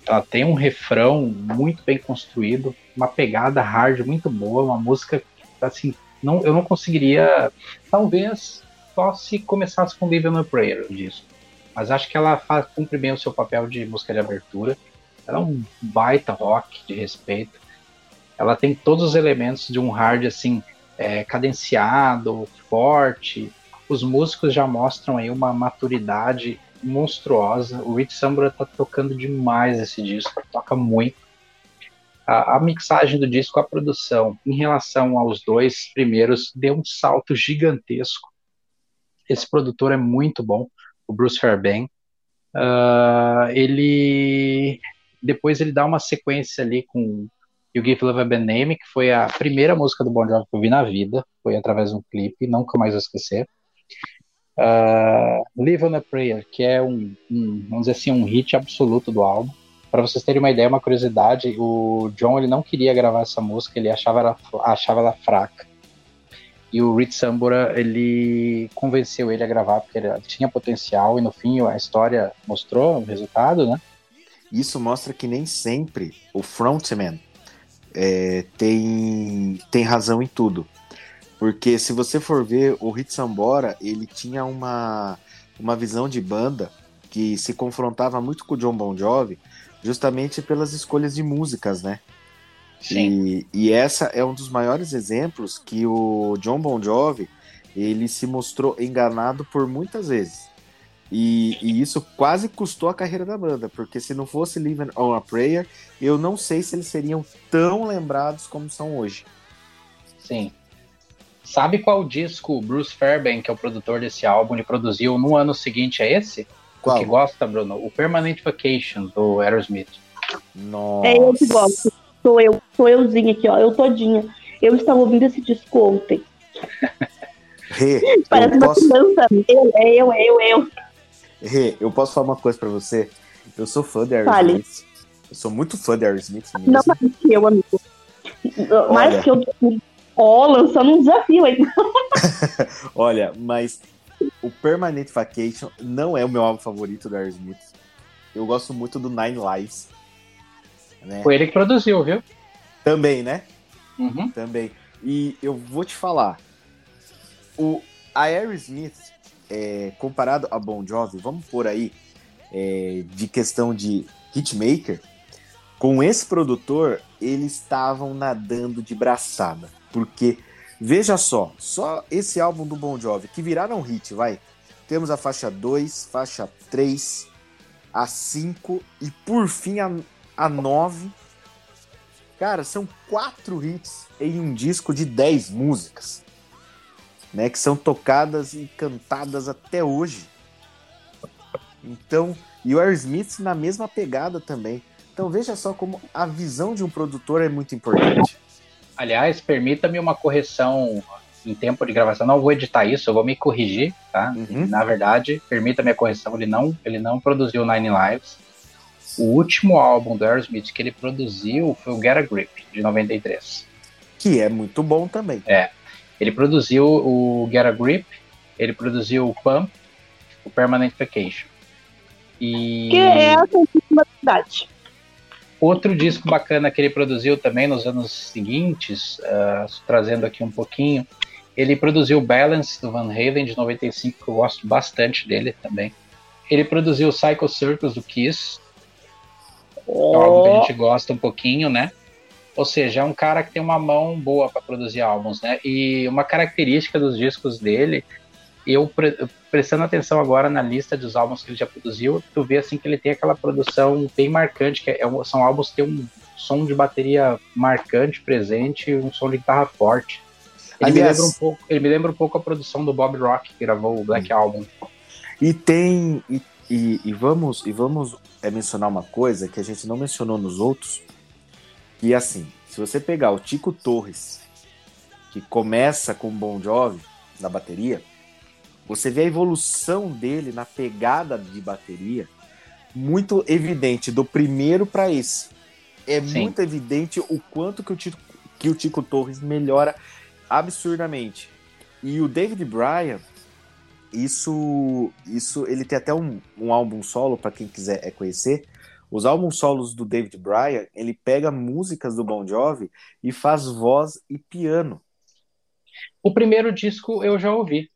Ela tem um refrão muito bem construído, uma pegada hard muito boa, uma música assim, não, eu não conseguiria, talvez só se começasse com Live on a Prayer o disco. Mas acho que ela faz, cumpre bem o seu papel de música de abertura. Ela é um baita rock de respeito. Ela tem todos os elementos de um hard assim, é, cadenciado, forte. Os músicos já mostram aí uma maturidade monstruosa. O Rich Sambora tá tocando demais esse disco, toca muito. A, a mixagem do disco, a produção, em relação aos dois primeiros, deu um salto gigantesco. Esse produtor é muito bom, o Bruce Fairbairn. Uh, ele depois ele dá uma sequência ali com You Give Love a Bad Name, que foi a primeira música do Bon Jovi que eu vi na vida, foi através de um clipe, nunca mais vou esquecer. Uh, Live on a Prayer, que é um, um, vamos dizer assim, um hit absoluto do álbum. Para vocês terem uma ideia, uma curiosidade, o John ele não queria gravar essa música, ele achava ela, achava ela fraca. E o Rich Sambora, ele convenceu ele a gravar porque ele tinha potencial e no fim a história mostrou o resultado, né? Isso mostra que nem sempre o frontman é, tem, tem razão em tudo. Porque se você for ver, o Hit Sambora, ele tinha uma, uma visão de banda que se confrontava muito com o John Bon Jovi, justamente pelas escolhas de músicas, né? Sim. E, e essa é um dos maiores exemplos que o John Bon Jovi, ele se mostrou enganado por muitas vezes. E, e, isso quase custou a carreira da banda, porque se não fosse Living on a Prayer, eu não sei se eles seriam tão lembrados como são hoje. Sim. Sabe qual disco o Bruce Fairbairn, que é o produtor desse álbum, ele produziu no ano seguinte a esse? Qual? Que gosta, Bruno? O Permanent Vacation, do Aerosmith. Nossa. É eu que gosto. Sou eu, sou euzinha aqui, ó, eu todinha. Eu estava ouvindo esse disco ontem. Rê, [LAUGHS] Parece eu uma posso, criança. Eu, é eu, é eu, eu. Rê, eu posso falar uma coisa pra você? Eu sou fã de Fale. Aerosmith. Eu sou muito fã de Aerosmith mesmo. Não mais que eu, amigo. Mais que eu. Ó, lançando um desafio aí. [LAUGHS] Olha, mas o Permanent Vacation não é o meu álbum favorito do Aerosmith. Eu gosto muito do Nine Lives. Né? Foi ele que produziu, viu? Também, né? Uhum. Também. E eu vou te falar. O a Aerosmith, é, comparado a Bon Jovi, vamos por aí, é, de questão de hitmaker, com esse produtor, eles estavam nadando de braçada. Porque, veja só, só esse álbum do Bon Jovi, que viraram hit, vai. Temos a faixa 2, faixa 3, a 5 e por fim a, a 9. Cara, são quatro hits em um disco de 10 músicas, né, que são tocadas e cantadas até hoje. Então, e o Aerosmith na mesma pegada também. Então veja só como a visão de um produtor é muito importante. Aliás, permita-me uma correção em tempo de gravação. Não vou editar isso, eu vou me corrigir, tá? Uhum. Na verdade, permita-me a correção, ele não, ele não produziu Nine Lives. O último álbum do Aerosmith que ele produziu foi o Get a Grip, de 93. Que é muito bom também. Ele produziu o Get a Grip, ele produziu o Pump, o Permanent Vacation. E Que é a cidade. outro disco bacana que ele produziu também nos anos seguintes, ah, trazendo aqui um pouquinho, ele produziu o Balance do Van Halen de 95, que eu gosto bastante dele também. Ele produziu o Psycho Circus do Kiss, álbum que a gente gosta um pouquinho, né? Ou seja, é um cara que tem uma mão boa para produzir álbuns, né? E uma característica dos discos dele, eu pre prestando atenção agora na lista dos álbuns que ele já produziu, tu vê assim que ele tem aquela produção bem marcante, que é, são álbuns que tem um som de bateria marcante, presente, e um som de guitarra forte. Ele Aliás- me lembra um pouco, ele me lembra um pouco a produção do Bob Rock, que gravou o Black Album. E tem. E, e- e vamos, e vamos é, mencionar uma coisa que a gente não mencionou nos outros. E assim, se você pegar o Tico Torres, que começa com Bon Jovi na bateria, você vê a evolução dele na pegada de bateria muito evidente do primeiro para esse. É Sim. muito evidente o quanto que o, Tico, que o Tico Torres melhora absurdamente. E o David Bryan, isso, isso ele tem até um, um álbum solo para quem quiser é conhecer. Os álbuns solos do David Bryan, ele pega músicas do Bon Jovi e faz voz e piano. O primeiro disco eu já ouvi.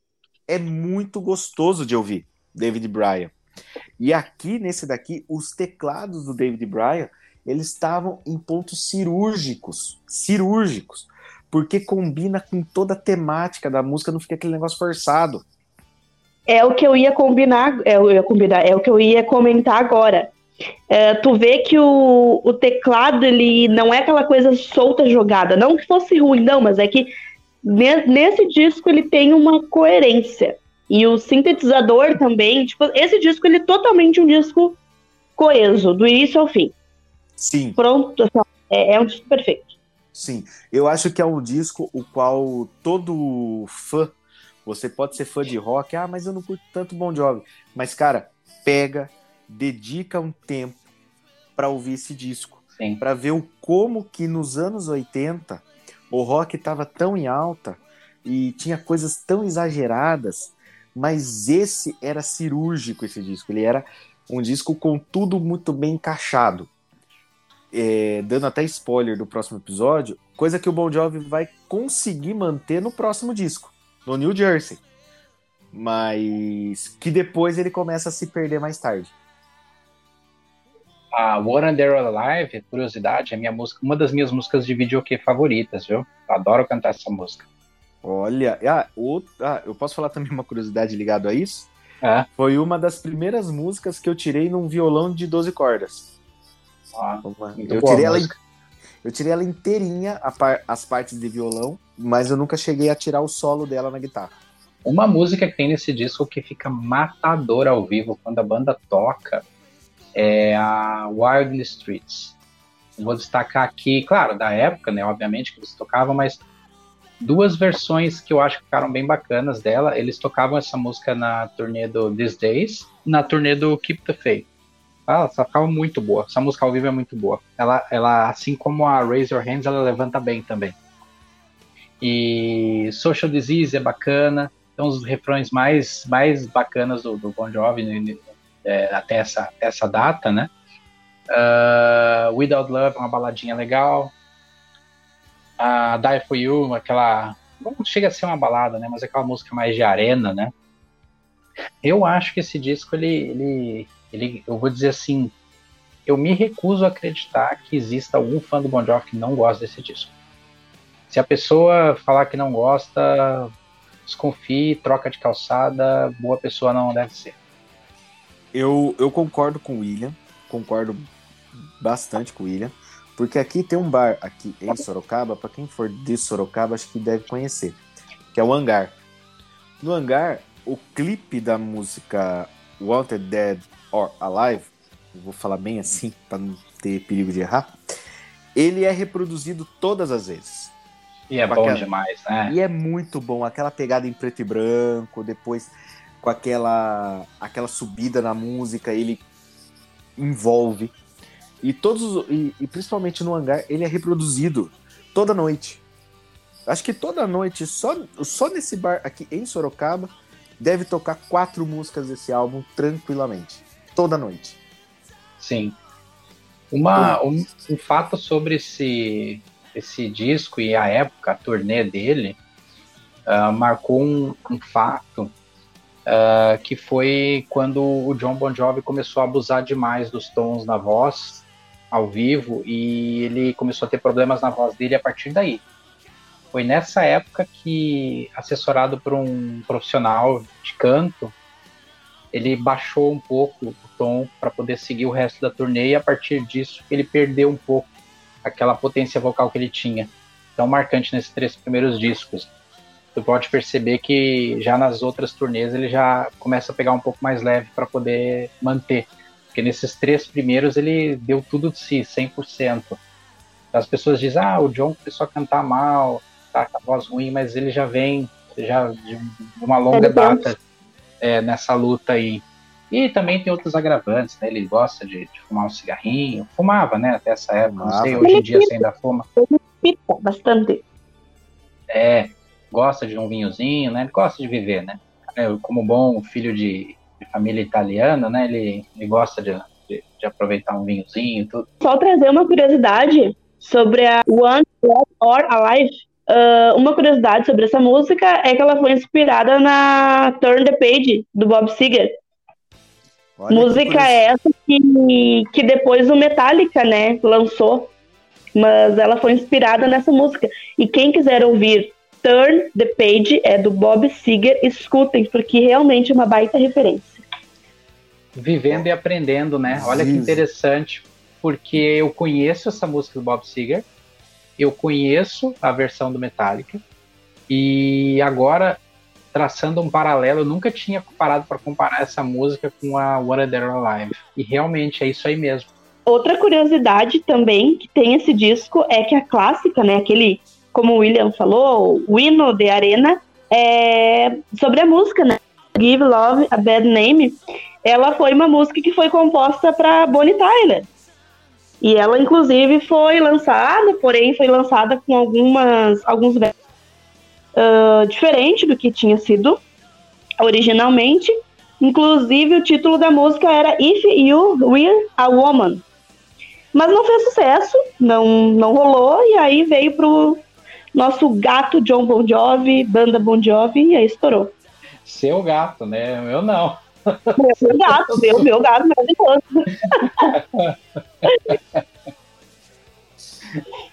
É muito gostoso de ouvir, David Bryan. E aqui nesse daqui, os teclados do David Bryan, eles estavam em pontos cirúrgicos, cirúrgicos, porque combina com toda a temática da música, não fica aquele negócio forçado. É o que eu ia combinar, é, eu ia combinar, é o que eu ia comentar agora. É, tu vê que o, o teclado ele não é aquela coisa solta jogada, não que fosse ruim, não, mas é que ne- nesse disco ele tem uma coerência. E o sintetizador também, tipo, esse disco ele é totalmente um disco coeso, do início ao fim. Sim, Pronto, assim, é, é um disco perfeito. Sim, eu acho que é um disco o qual todo fã, você pode ser fã de rock, ah, mas eu não curto tanto Bon Jovi, mas cara, pega, dedica um tempo pra ouvir esse disco. Pra ver o como que nos anos 80 o rock tava tão em alta e tinha coisas tão exageradas, mas esse era cirúrgico esse disco, ele era um disco com tudo muito bem encaixado é, dando até spoiler do próximo episódio, coisa que o Bon Jovi vai conseguir manter no próximo disco, no New Jersey. Mas que depois ele começa a se perder mais tarde. A and They're Alive, curiosidade, é minha música, uma das minhas músicas de videokê favoritas, viu? Eu adoro cantar essa música. Olha, ah, outro, ah, eu posso falar também uma curiosidade ligado a isso? É. Foi uma das primeiras músicas que eu tirei num violão de 12 cordas. Muito Eu tirei, ela, eu tirei ela inteirinha, par- as partes de violão, mas eu nunca cheguei a tirar o solo dela na guitarra. Uma música que tem nesse disco que fica matadora ao vivo quando a banda toca é a Wild in the Streets. Vou destacar aqui, claro, da época, né, obviamente, que eles tocavam, mas duas versões que eu acho que ficaram bem bacanas dela. Eles tocavam essa música na turnê do These Days, na turnê do Keep the Faith. Ah, ela ficava muito boa. Essa música ao vivo é muito boa. Ela, ela, assim como a Raise Your Hands, ela levanta bem também. E Social Disease é bacana. Então, os refrões mais, mais bacanas do, do Bon Jovi né, é, até essa, essa data, né? Uh, Without Love, uma baladinha legal. A Die For You, aquela. Não chega a ser uma balada, né? Mas é aquela música mais de arena, né? Eu acho que esse disco, ele, ele, ele. Eu vou dizer assim. Eu me recuso a acreditar que exista algum fã do Bon Jovi que não gosta desse disco. Se a pessoa falar que não gosta, desconfie, troca de calçada, boa pessoa não deve ser. Eu, eu concordo com o William, concordo bastante com o William, porque aqui tem um bar aqui em Sorocaba, para quem for de Sorocaba, acho que deve conhecer, que é o Hangar. No Hangar, o clipe da música Wanted Dead or Alive, vou falar bem assim para não ter perigo de errar, ele é reproduzido todas as vezes. E é Bacana. bom demais, né? E é muito bom, aquela pegada em preto e branco, depois com aquela aquela subida na música, ele envolve. E todos os- e, e principalmente no hangar, ele é reproduzido toda noite. Acho que toda noite, só, só nesse bar aqui em Sorocaba, deve tocar quatro músicas desse álbum tranquilamente. Toda noite. Sim. Uma, um, um fato sobre esse, esse disco e a época, a turnê dele, ah, marcou um, um fato ah, que foi quando o John Bon Jovi começou a abusar demais dos tons na voz ao vivo e ele começou a ter problemas na voz dele a partir daí. Foi nessa época que, assessorado por um profissional de canto, ele baixou um pouco o tom para poder seguir o resto da turnê e a partir disso ele perdeu um pouco aquela potência vocal que ele tinha, tão marcante nesses três primeiros discos. Tu pode perceber que já nas outras turnês ele já começa a pegar um pouco mais leve para poder manter, porque nesses três primeiros ele deu tudo de si, 100%. As pessoas dizem, ah, o John começou a cantar mal, tá com a voz ruim, mas ele já vem já de uma longa Ele tem- data é, nessa luta aí. E também tem outros agravantes, né? Ele gosta de, de fumar um cigarrinho, fumava, né? Até essa época, não sei, hoje em dia você ainda fuma. Pita bastante. É, gosta de um vinhozinho, né? Ele gosta de viver, né? É, Como bom filho de, de família italiana, né? Ele, ele gosta de, de, de aproveitar um vinhozinho e tudo. Só trazer uma curiosidade sobre a One Dead or Alive. Ah, uma curiosidade sobre essa música é que ela foi inspirada na Turn the Page, do Bob Seger. Olha que música curioso. é essa que, que depois o Metallica, né, lançou. Mas ela foi inspirada nessa música. E quem quiser ouvir Turn the Page é do Bob Seger, escutem, porque realmente é uma baita referência. Vivendo e aprendendo, né? Olha que interessante, porque eu conheço essa música do Bob Seger, eu conheço a versão do Metallica, e agora, traçando um paralelo, eu nunca tinha parado para comparar essa música com a What Dead or Alive. E realmente é isso aí mesmo. Outra curiosidade também que tem esse disco é que a clássica, né, aquele, como o William falou, o hino de Arena, é sobre a música, né? Give Love a Bad Name, ela foi uma música que foi composta para Bonnie Tyler. E ela, inclusive, foi lançada, porém, foi lançada com algumas, alguns versos ah, diferente do que tinha sido originalmente. Inclusive, o título da música era If You Were a Woman. Mas não fez sucesso, não, não rolou, e aí veio pro nosso gato John Bon Jovi, banda Bon Jovi, e aí estourou. Seu gato, né? Eu não. Meu gato, [LAUGHS] meu, meu gato maravilhoso.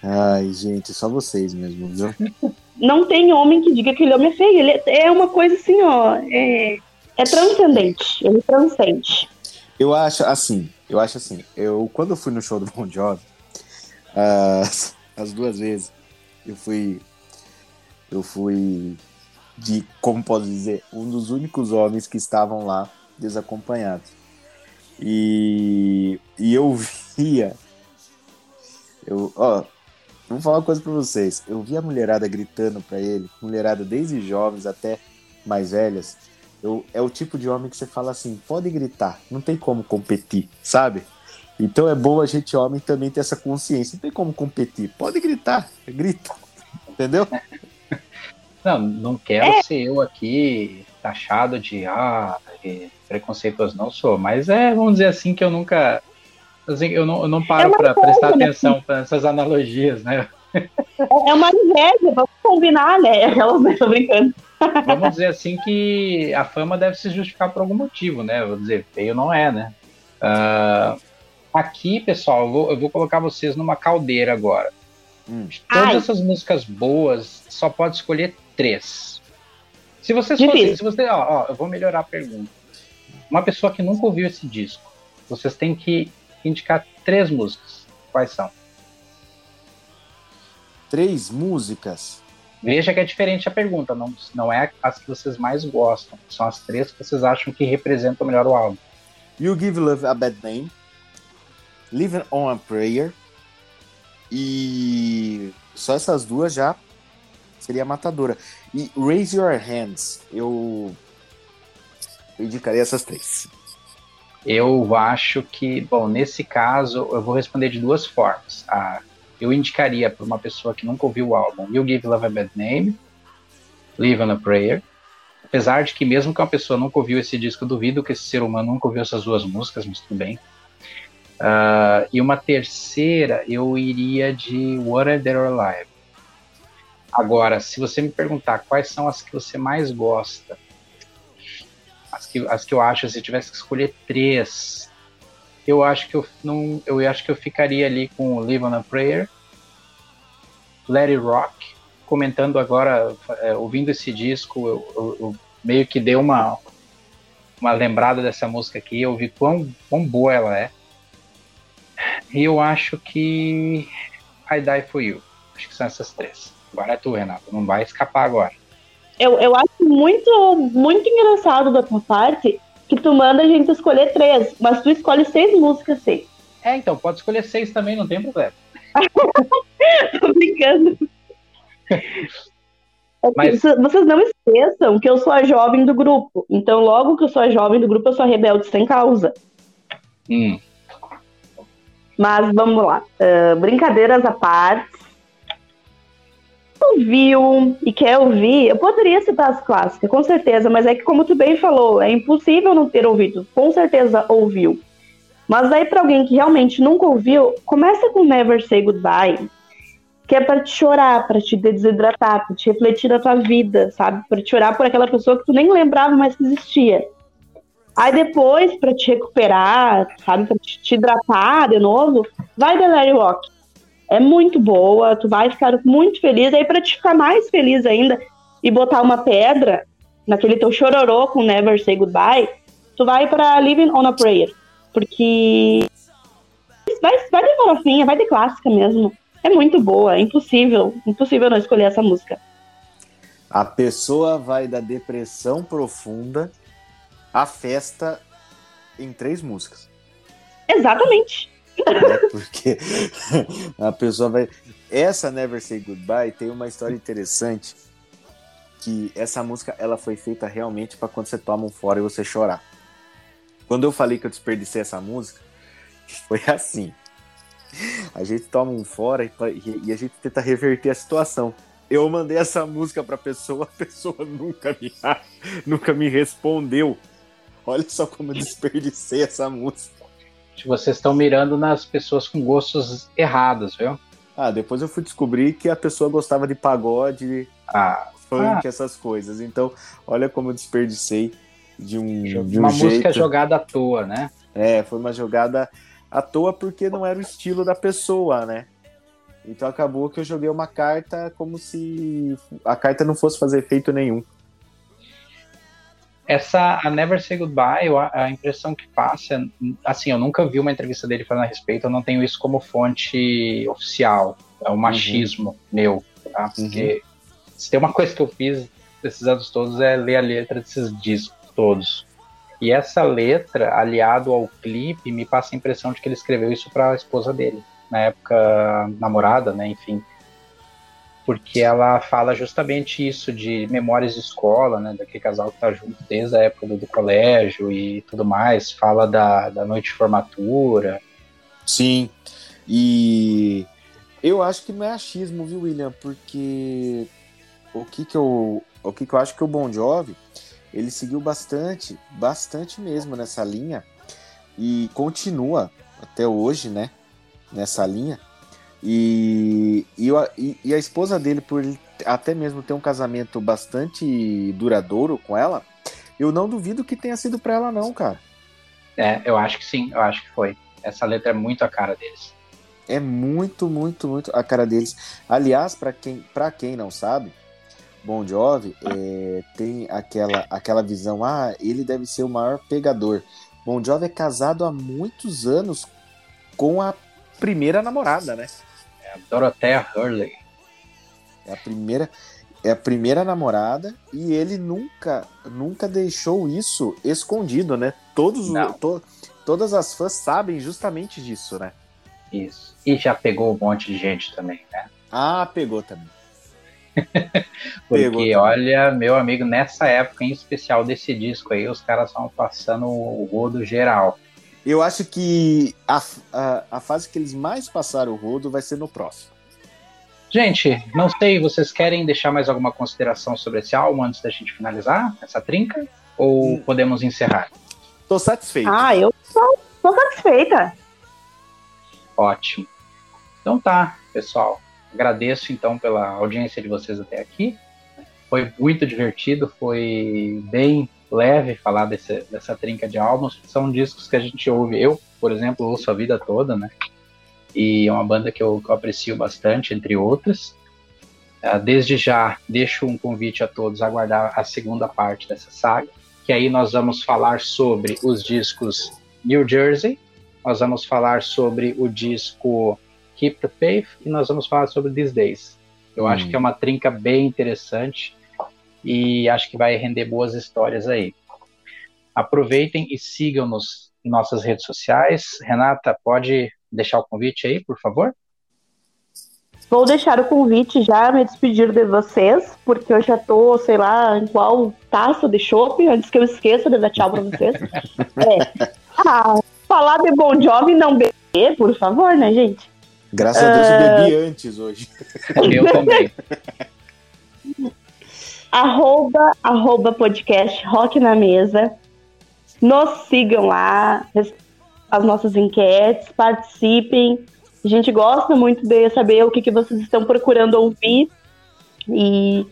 Ai, gente, só vocês mesmo, viu? Não tem homem que diga que ele homem é feio. Ele é uma coisa assim, ó. É, é transcendente. Ele transcende. Eu acho assim, eu acho assim, eu quando eu fui no show do Bon Jovi, as, [LAUGHS] as duas vezes, eu fui eu fui de, como posso dizer, um dos únicos homens que estavam lá desacompanhados. E, e eu via eu, ó, vou falar uma coisa pra vocês. Eu vi a mulherada gritando pra ele, mulherada desde jovens até mais velhas. Eu, é o tipo de homem que você fala assim, pode gritar, não tem como competir, sabe? Então é bom a gente, homem, também ter essa consciência. Não tem como competir, pode gritar, grita. Entendeu? Não, não quero ser eu aqui taxado de ah, preconceituoso, não sou. Mas é, vamos dizer assim, que eu nunca. assim, eu, não, eu não É paro uma para prestar né? atenção para essas analogias, né? É é uma inveja, vamos combinar, né? [LAUGHS] Aquelas, né? Tô brincando. Vamos dizer assim que a fama deve se justificar por algum motivo, né? Vou dizer, feio não é, né? Ah, aqui, pessoal, eu vou, eu vou colocar vocês numa caldeira agora. Hum. Todas Ai. essas músicas boas, só pode escolher três. Se vocês fossem, se você, ó, ó, eu vou melhorar a pergunta. Uma pessoa que nunca ouviu esse disco, vocês têm que indicar três músicas. Quais são? Três músicas. Veja que é diferente a pergunta, não, não é as que vocês mais gostam, são as três que vocês acham que representam melhor o álbum. You Give Love a Bad Name, Living on a Prayer e só essas duas já seria matadora. E Raise Your Hands, eu, eu indicaria essas três. Eu acho que, bom, nesse caso, eu vou responder de duas formas. Ah, eu indicaria para uma pessoa que nunca ouviu o álbum You Give Love a Bad Name, Live on a Prayer. Apesar de que, mesmo que uma pessoa nunca ouviu esse disco, duvido que esse ser humano nunca ouviu essas duas músicas, mas tudo bem. Ah, e uma terceira, eu iria de What Are There Alive. Agora, se você me perguntar quais são as que você mais gosta, as que, as que eu acho, se eu tivesse que escolher três, eu acho que eu não, eu acho que eu ficaria ali com Live on a Prayer, Let It Rock, comentando agora, é, ouvindo esse disco, eu, eu- eu meio que dei uma uma lembrada dessa música aqui, eu vi quão, quão boa ela é. E eu acho que I Die For You. Acho que são essas três. Agora é tu, Renato. Não vai escapar agora. Eu, eu acho muito, muito engraçado da tua parte que tu manda a gente escolher três, mas tu escolhe seis músicas, seis. É, então, pode escolher seis também, não tem problema. [LAUGHS] Tô brincando. É Mas- Vocês não esqueçam que eu sou a jovem do grupo. Então, logo que eu sou a jovem do grupo, eu sou a rebelde sem causa. Hum, Mas vamos lá. Ah, brincadeiras à parte. Ouviu e quer ouvir, eu poderia citar as clássicas, com certeza, mas é que, como tu bem falou, é impossível não ter ouvido. Com certeza ouviu. Mas aí, pra alguém que realmente nunca ouviu, começa com Never Say Goodbye, que é pra te chorar, pra te desidratar, pra te refletir da tua vida, sabe? Pra te chorar por aquela pessoa que tu nem lembrava mais que existia. Aí depois, pra te recuperar, sabe, pra te, hidratar de novo, vai The Larry Rock. É muito boa, tu vai ficar muito feliz. Aí pra te ficar mais feliz ainda e botar uma pedra naquele teu chororô com Never Say Goodbye, tu vai pra Living on a Prayer. Porque vai, vai de farofinha, vai de clássica mesmo. É muito boa, é impossível, impossível não escolher essa música. A pessoa vai da depressão profunda à festa em três músicas. Exatamente. né? Porque [LAUGHS] a pessoa vai. Essa Never Say Goodbye tem uma história interessante. Que essa música ela foi feita realmente para quando você toma um fora e você chorar. Quando eu falei que eu desperdicei essa música, [LAUGHS] foi assim. A gente toma um fora e, e a gente tenta reverter a situação. Eu mandei essa música pra pessoa, a pessoa nunca me, [LAUGHS] nunca me respondeu. Olha só como eu desperdicei essa música. vocês estão mirando nas pessoas com gostos errados, viu? Ah, depois eu fui descobrir que a pessoa gostava de pagode, Ah, funk, essas coisas. Então, olha como eu desperdicei de um, de um uma jeito. música jogada à toa, né? É, foi uma jogada à toa porque não era o estilo da pessoa, né? Então acabou que eu joguei uma carta como se a carta não fosse fazer efeito nenhum. Essa, a Never Say Goodbye, eu- a impressão que passa, assim, eu nunca vi uma entrevista dele falando a respeito, eu não tenho isso como fonte oficial, é um machismo meu, tá? Porque se tem uma coisa que eu fiz desses anos todos é ler a letra desses discos todos. E essa letra, aliado ao clipe, me passa a impressão de que ele escreveu isso para a esposa dele, na época namorada, né, enfim. Porque ela fala justamente isso de memórias de escola, né, daquele casal que tá junto desde a época do, colégio e tudo mais, fala da, da noite de formatura. Sim. E eu acho que não é achismo, viu, William? Porque o que que eu, o que que eu acho que o Bon Jovi, ele seguiu bastante, bastante mesmo nessa linha e continua até hoje, né, nessa linha. E, e, e- a esposa dele, por até mesmo ter um casamento bastante duradouro com ela, eu não duvido que tenha sido pra ela não, cara. É, eu acho que sim, eu acho que foi. Essa letra é muito a cara deles. É muito, muito, muito a cara deles. Aliás, para quem, pra quem não sabe, Bon Jovi é, tem aquela, aquela visão, ah, ele deve ser o maior pegador. Bon Jovi é casado há muitos anos com a primeira namorada, né? É Dorothea Hurley. É a primeira, é a primeira namorada e ele nunca, nunca deixou isso escondido, né? Todos, o- to- todas as fãs sabem justamente disso, né? Isso. E já pegou um monte de gente também, né? Ah, pegou também. [LAUGHS] Porque, Pegou também. olha, meu amigo, nessa época em especial desse disco aí, os caras estavam passando o rodo geral. Eu acho que a, a, a fase que eles mais passaram o rodo vai ser no próximo. Gente, não sei, vocês querem deixar mais alguma consideração sobre esse álbum antes da gente finalizar essa trinca? Ou Hum. podemos encerrar? Tô satisfeito. Ah, eu tô, tô satisfeita. Ótimo. Então tá, pessoal. Agradeço então pela audiência de vocês até aqui. Foi muito divertido, foi bem leve falar desse, dessa trinca de álbuns. São discos que a gente ouve. Eu por exemplo, ouço a vida toda, né? E é uma banda que eu, que eu aprecio bastante, entre outras. Uh, desde já, deixo um convite a todos a aguardar a segunda parte dessa saga, que aí nós vamos falar sobre os discos New Jersey, nós vamos falar sobre o disco Keep the Faith e nós vamos falar sobre These Days. Eu hum. acho que é uma trinca bem interessante e acho que vai render boas histórias aí. Aproveitem e sigam-nos em nossas redes sociais. Renata, pode deixar o convite aí, por favor? Vou deixar o convite já, me despedir de vocês, porque eu já tô, sei lá, em qual taça de chopp, antes que eu esqueça de dar tchau pra vocês. [LAUGHS] é. Ah, falar de Bon Jovi e não beber, por favor, né, gente? Graças uh... a Deus eu bebi antes hoje. Eu também. [LAUGHS] arroba, arroba podcast Rock na Mesa. Nos sigam lá, as nossas enquetes, participem. A gente gosta muito de saber o que, que vocês estão procurando ouvir. E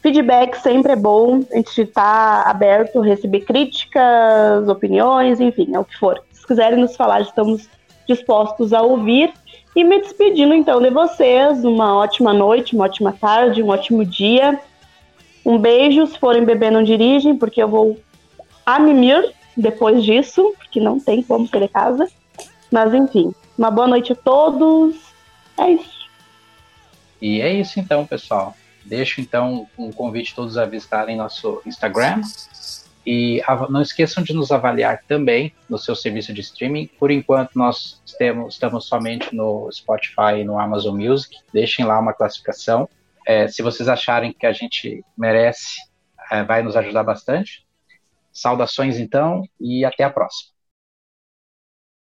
feedback sempre é bom. A gente está aberto a receber críticas, opiniões, enfim, é o que for. Se quiserem nos falar, estamos dispostos a ouvir. E me despedindo então de vocês, uma ótima noite, uma ótima tarde, um ótimo dia. Um beijo, se forem beber não dirigem, porque eu vou a mimir depois disso, porque não tem como ser de casa. Mas enfim, uma boa noite a todos. É isso. E é isso então, pessoal. Deixo então um convite a todos a visitarem nosso Instagram. E não esqueçam de nos avaliar também no seu serviço de streaming. Por enquanto, nós temos, estamos somente no Spotify e no Amazon Music. Deixem lá uma classificação. É, se vocês acharem que a gente merece, é, vai nos ajudar bastante. Saudações então e até a próxima.